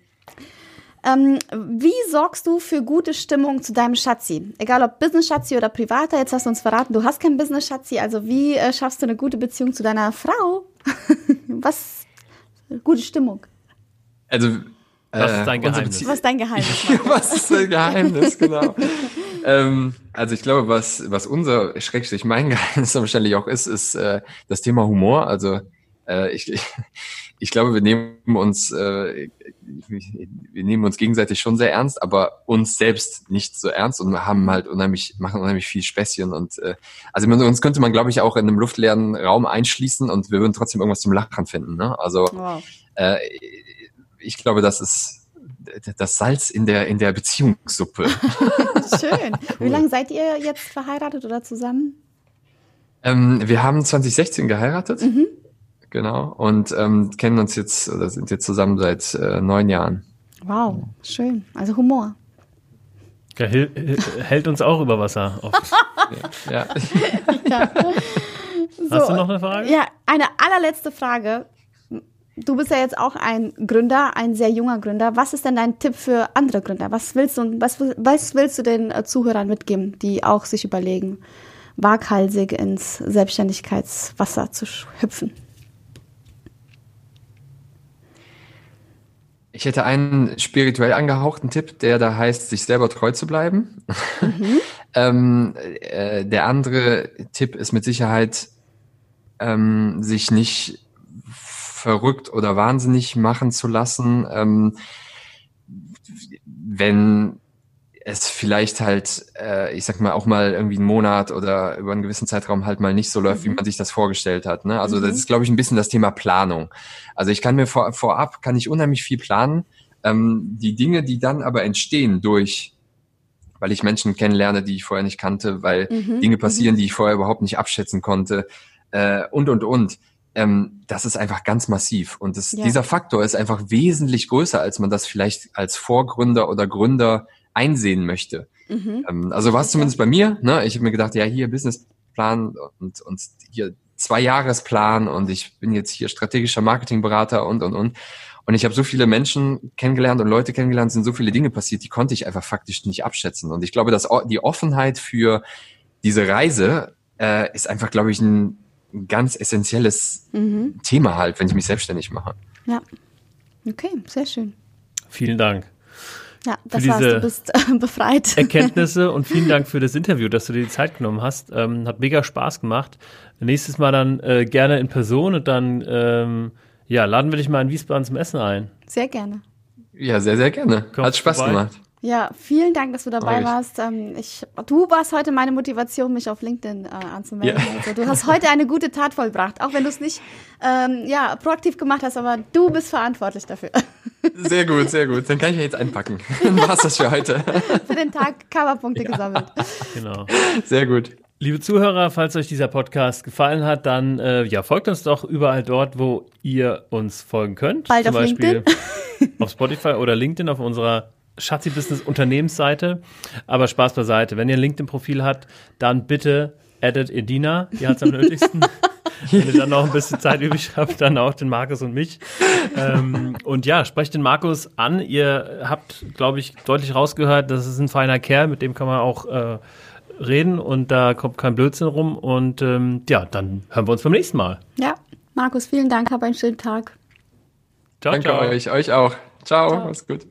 ähm, wie sorgst du für gute Stimmung zu deinem Schatzi? Egal ob Business-Schatzi oder privater, jetzt hast du uns verraten, du hast kein Business-Schatzi, also wie äh, schaffst du eine gute Beziehung zu deiner Frau? Was? Gute Stimmung. Also, was ist dein Geheimnis? Was ist dein Geheimnis? was ist dein Geheimnis, genau. ähm, also ich glaube, was, was unser, schrägstrich mein Geheimnis wahrscheinlich auch ist, ist äh, das Thema Humor. Also äh, ich, ich glaube, wir nehmen uns, äh, wir nehmen uns gegenseitig schon sehr ernst, aber uns selbst nicht so ernst und haben halt unheimlich, machen unheimlich viel Späßchen und äh, also man, uns könnte man, glaube ich, auch in einem luftleeren Raum einschließen und wir würden trotzdem irgendwas zum Lachen finden. Ne? Also wow. äh, ich glaube, das ist das Salz in der in der Beziehungssuppe. Schön. Cool. Wie lange seid ihr jetzt verheiratet oder zusammen? Ähm, wir haben 2016 geheiratet. Mhm. Genau. Und ähm, kennen uns jetzt oder sind jetzt zusammen seit äh, neun Jahren. Wow, schön. Also Humor. Ja, hält uns auch über Wasser. ja. ja. So, Hast du noch eine Frage? Ja, eine allerletzte Frage. Du bist ja jetzt auch ein Gründer, ein sehr junger Gründer. Was ist denn dein Tipp für andere Gründer? Was willst du, was, was willst du den äh, Zuhörern mitgeben, die auch sich überlegen, waghalsig ins Selbstständigkeitswasser zu hüpfen? Ich hätte einen spirituell angehauchten Tipp, der da heißt, sich selber treu zu bleiben. Mhm. ähm, äh, der andere Tipp ist mit Sicherheit, ähm, sich nicht verrückt oder wahnsinnig machen zu lassen, ähm, wenn es vielleicht halt, äh, ich sag mal, auch mal irgendwie einen Monat oder über einen gewissen Zeitraum halt mal nicht so läuft, mhm. wie man sich das vorgestellt hat. Ne? Also mhm. das ist, glaube ich, ein bisschen das Thema Planung. Also ich kann mir vor, vorab, kann ich unheimlich viel planen. Ähm, die Dinge, die dann aber entstehen durch weil ich Menschen kennenlerne, die ich vorher nicht kannte, weil mhm. Dinge passieren, mhm. die ich vorher überhaupt nicht abschätzen konnte äh, und, und, und. Ähm, das ist einfach ganz massiv. Und das, ja. dieser Faktor ist einfach wesentlich größer, als man das vielleicht als Vorgründer oder Gründer einsehen möchte. Mhm. Ähm, also war es zumindest bei mir. Ne? Ich habe mir gedacht, ja, hier Businessplan und, und hier zwei Jahresplan und ich bin jetzt hier strategischer Marketingberater und, und, und. Und ich habe so viele Menschen kennengelernt und Leute kennengelernt, sind so viele Dinge passiert, die konnte ich einfach faktisch nicht abschätzen. Und ich glaube, dass die Offenheit für diese Reise äh, ist einfach, glaube ich, ein ganz essentielles mhm. Thema halt, wenn ich mich selbstständig mache. Ja. Okay, sehr schön. Vielen Dank. Ja, das für heißt, du bist äh, befreit. Erkenntnisse und vielen Dank für das Interview, dass du dir die Zeit genommen hast. Ähm, hat mega Spaß gemacht. Nächstes Mal dann äh, gerne in Person und dann ähm, ja, laden wir dich mal in Wiesbaden zum Essen ein. Sehr gerne. Ja, sehr, sehr gerne. Komm hat Spaß vorbei. gemacht. Ja, vielen Dank, dass du dabei Euch. warst. Ähm, ich, du warst heute meine Motivation, mich auf LinkedIn äh, anzumelden. Ja. Also, du hast heute eine gute Tat vollbracht, auch wenn du es nicht ähm, ja, proaktiv gemacht hast, aber du bist verantwortlich dafür. Sehr gut, sehr gut. Dann kann ich ja jetzt einpacken. Dann war es das für heute. für den Tag Coverpunkte ja. gesammelt. Genau. Sehr gut. Liebe Zuhörer, falls euch dieser Podcast gefallen hat, dann äh, ja, folgt uns doch überall dort, wo ihr uns folgen könnt. Bald Zum auf Beispiel LinkedIn. auf Spotify oder LinkedIn auf unserer Schatzi Business Unternehmensseite. Aber Spaß beiseite. Wenn ihr ein LinkedIn-Profil habt, dann bitte edit Edina. Die hat es am nötigsten. Wenn ihr dann noch ein bisschen Zeit übrig habt, dann auch den Markus und mich. Ähm, und ja, sprecht den Markus an. Ihr habt, glaube ich, deutlich rausgehört, das ist ein feiner Kerl, mit dem kann man auch äh, reden und da kommt kein Blödsinn rum. Und ähm, ja, dann hören wir uns beim nächsten Mal. Ja, Markus, vielen Dank. Hab einen schönen Tag. Ciao, Danke ciao. euch, euch auch. Ciao, ciao. mach's gut.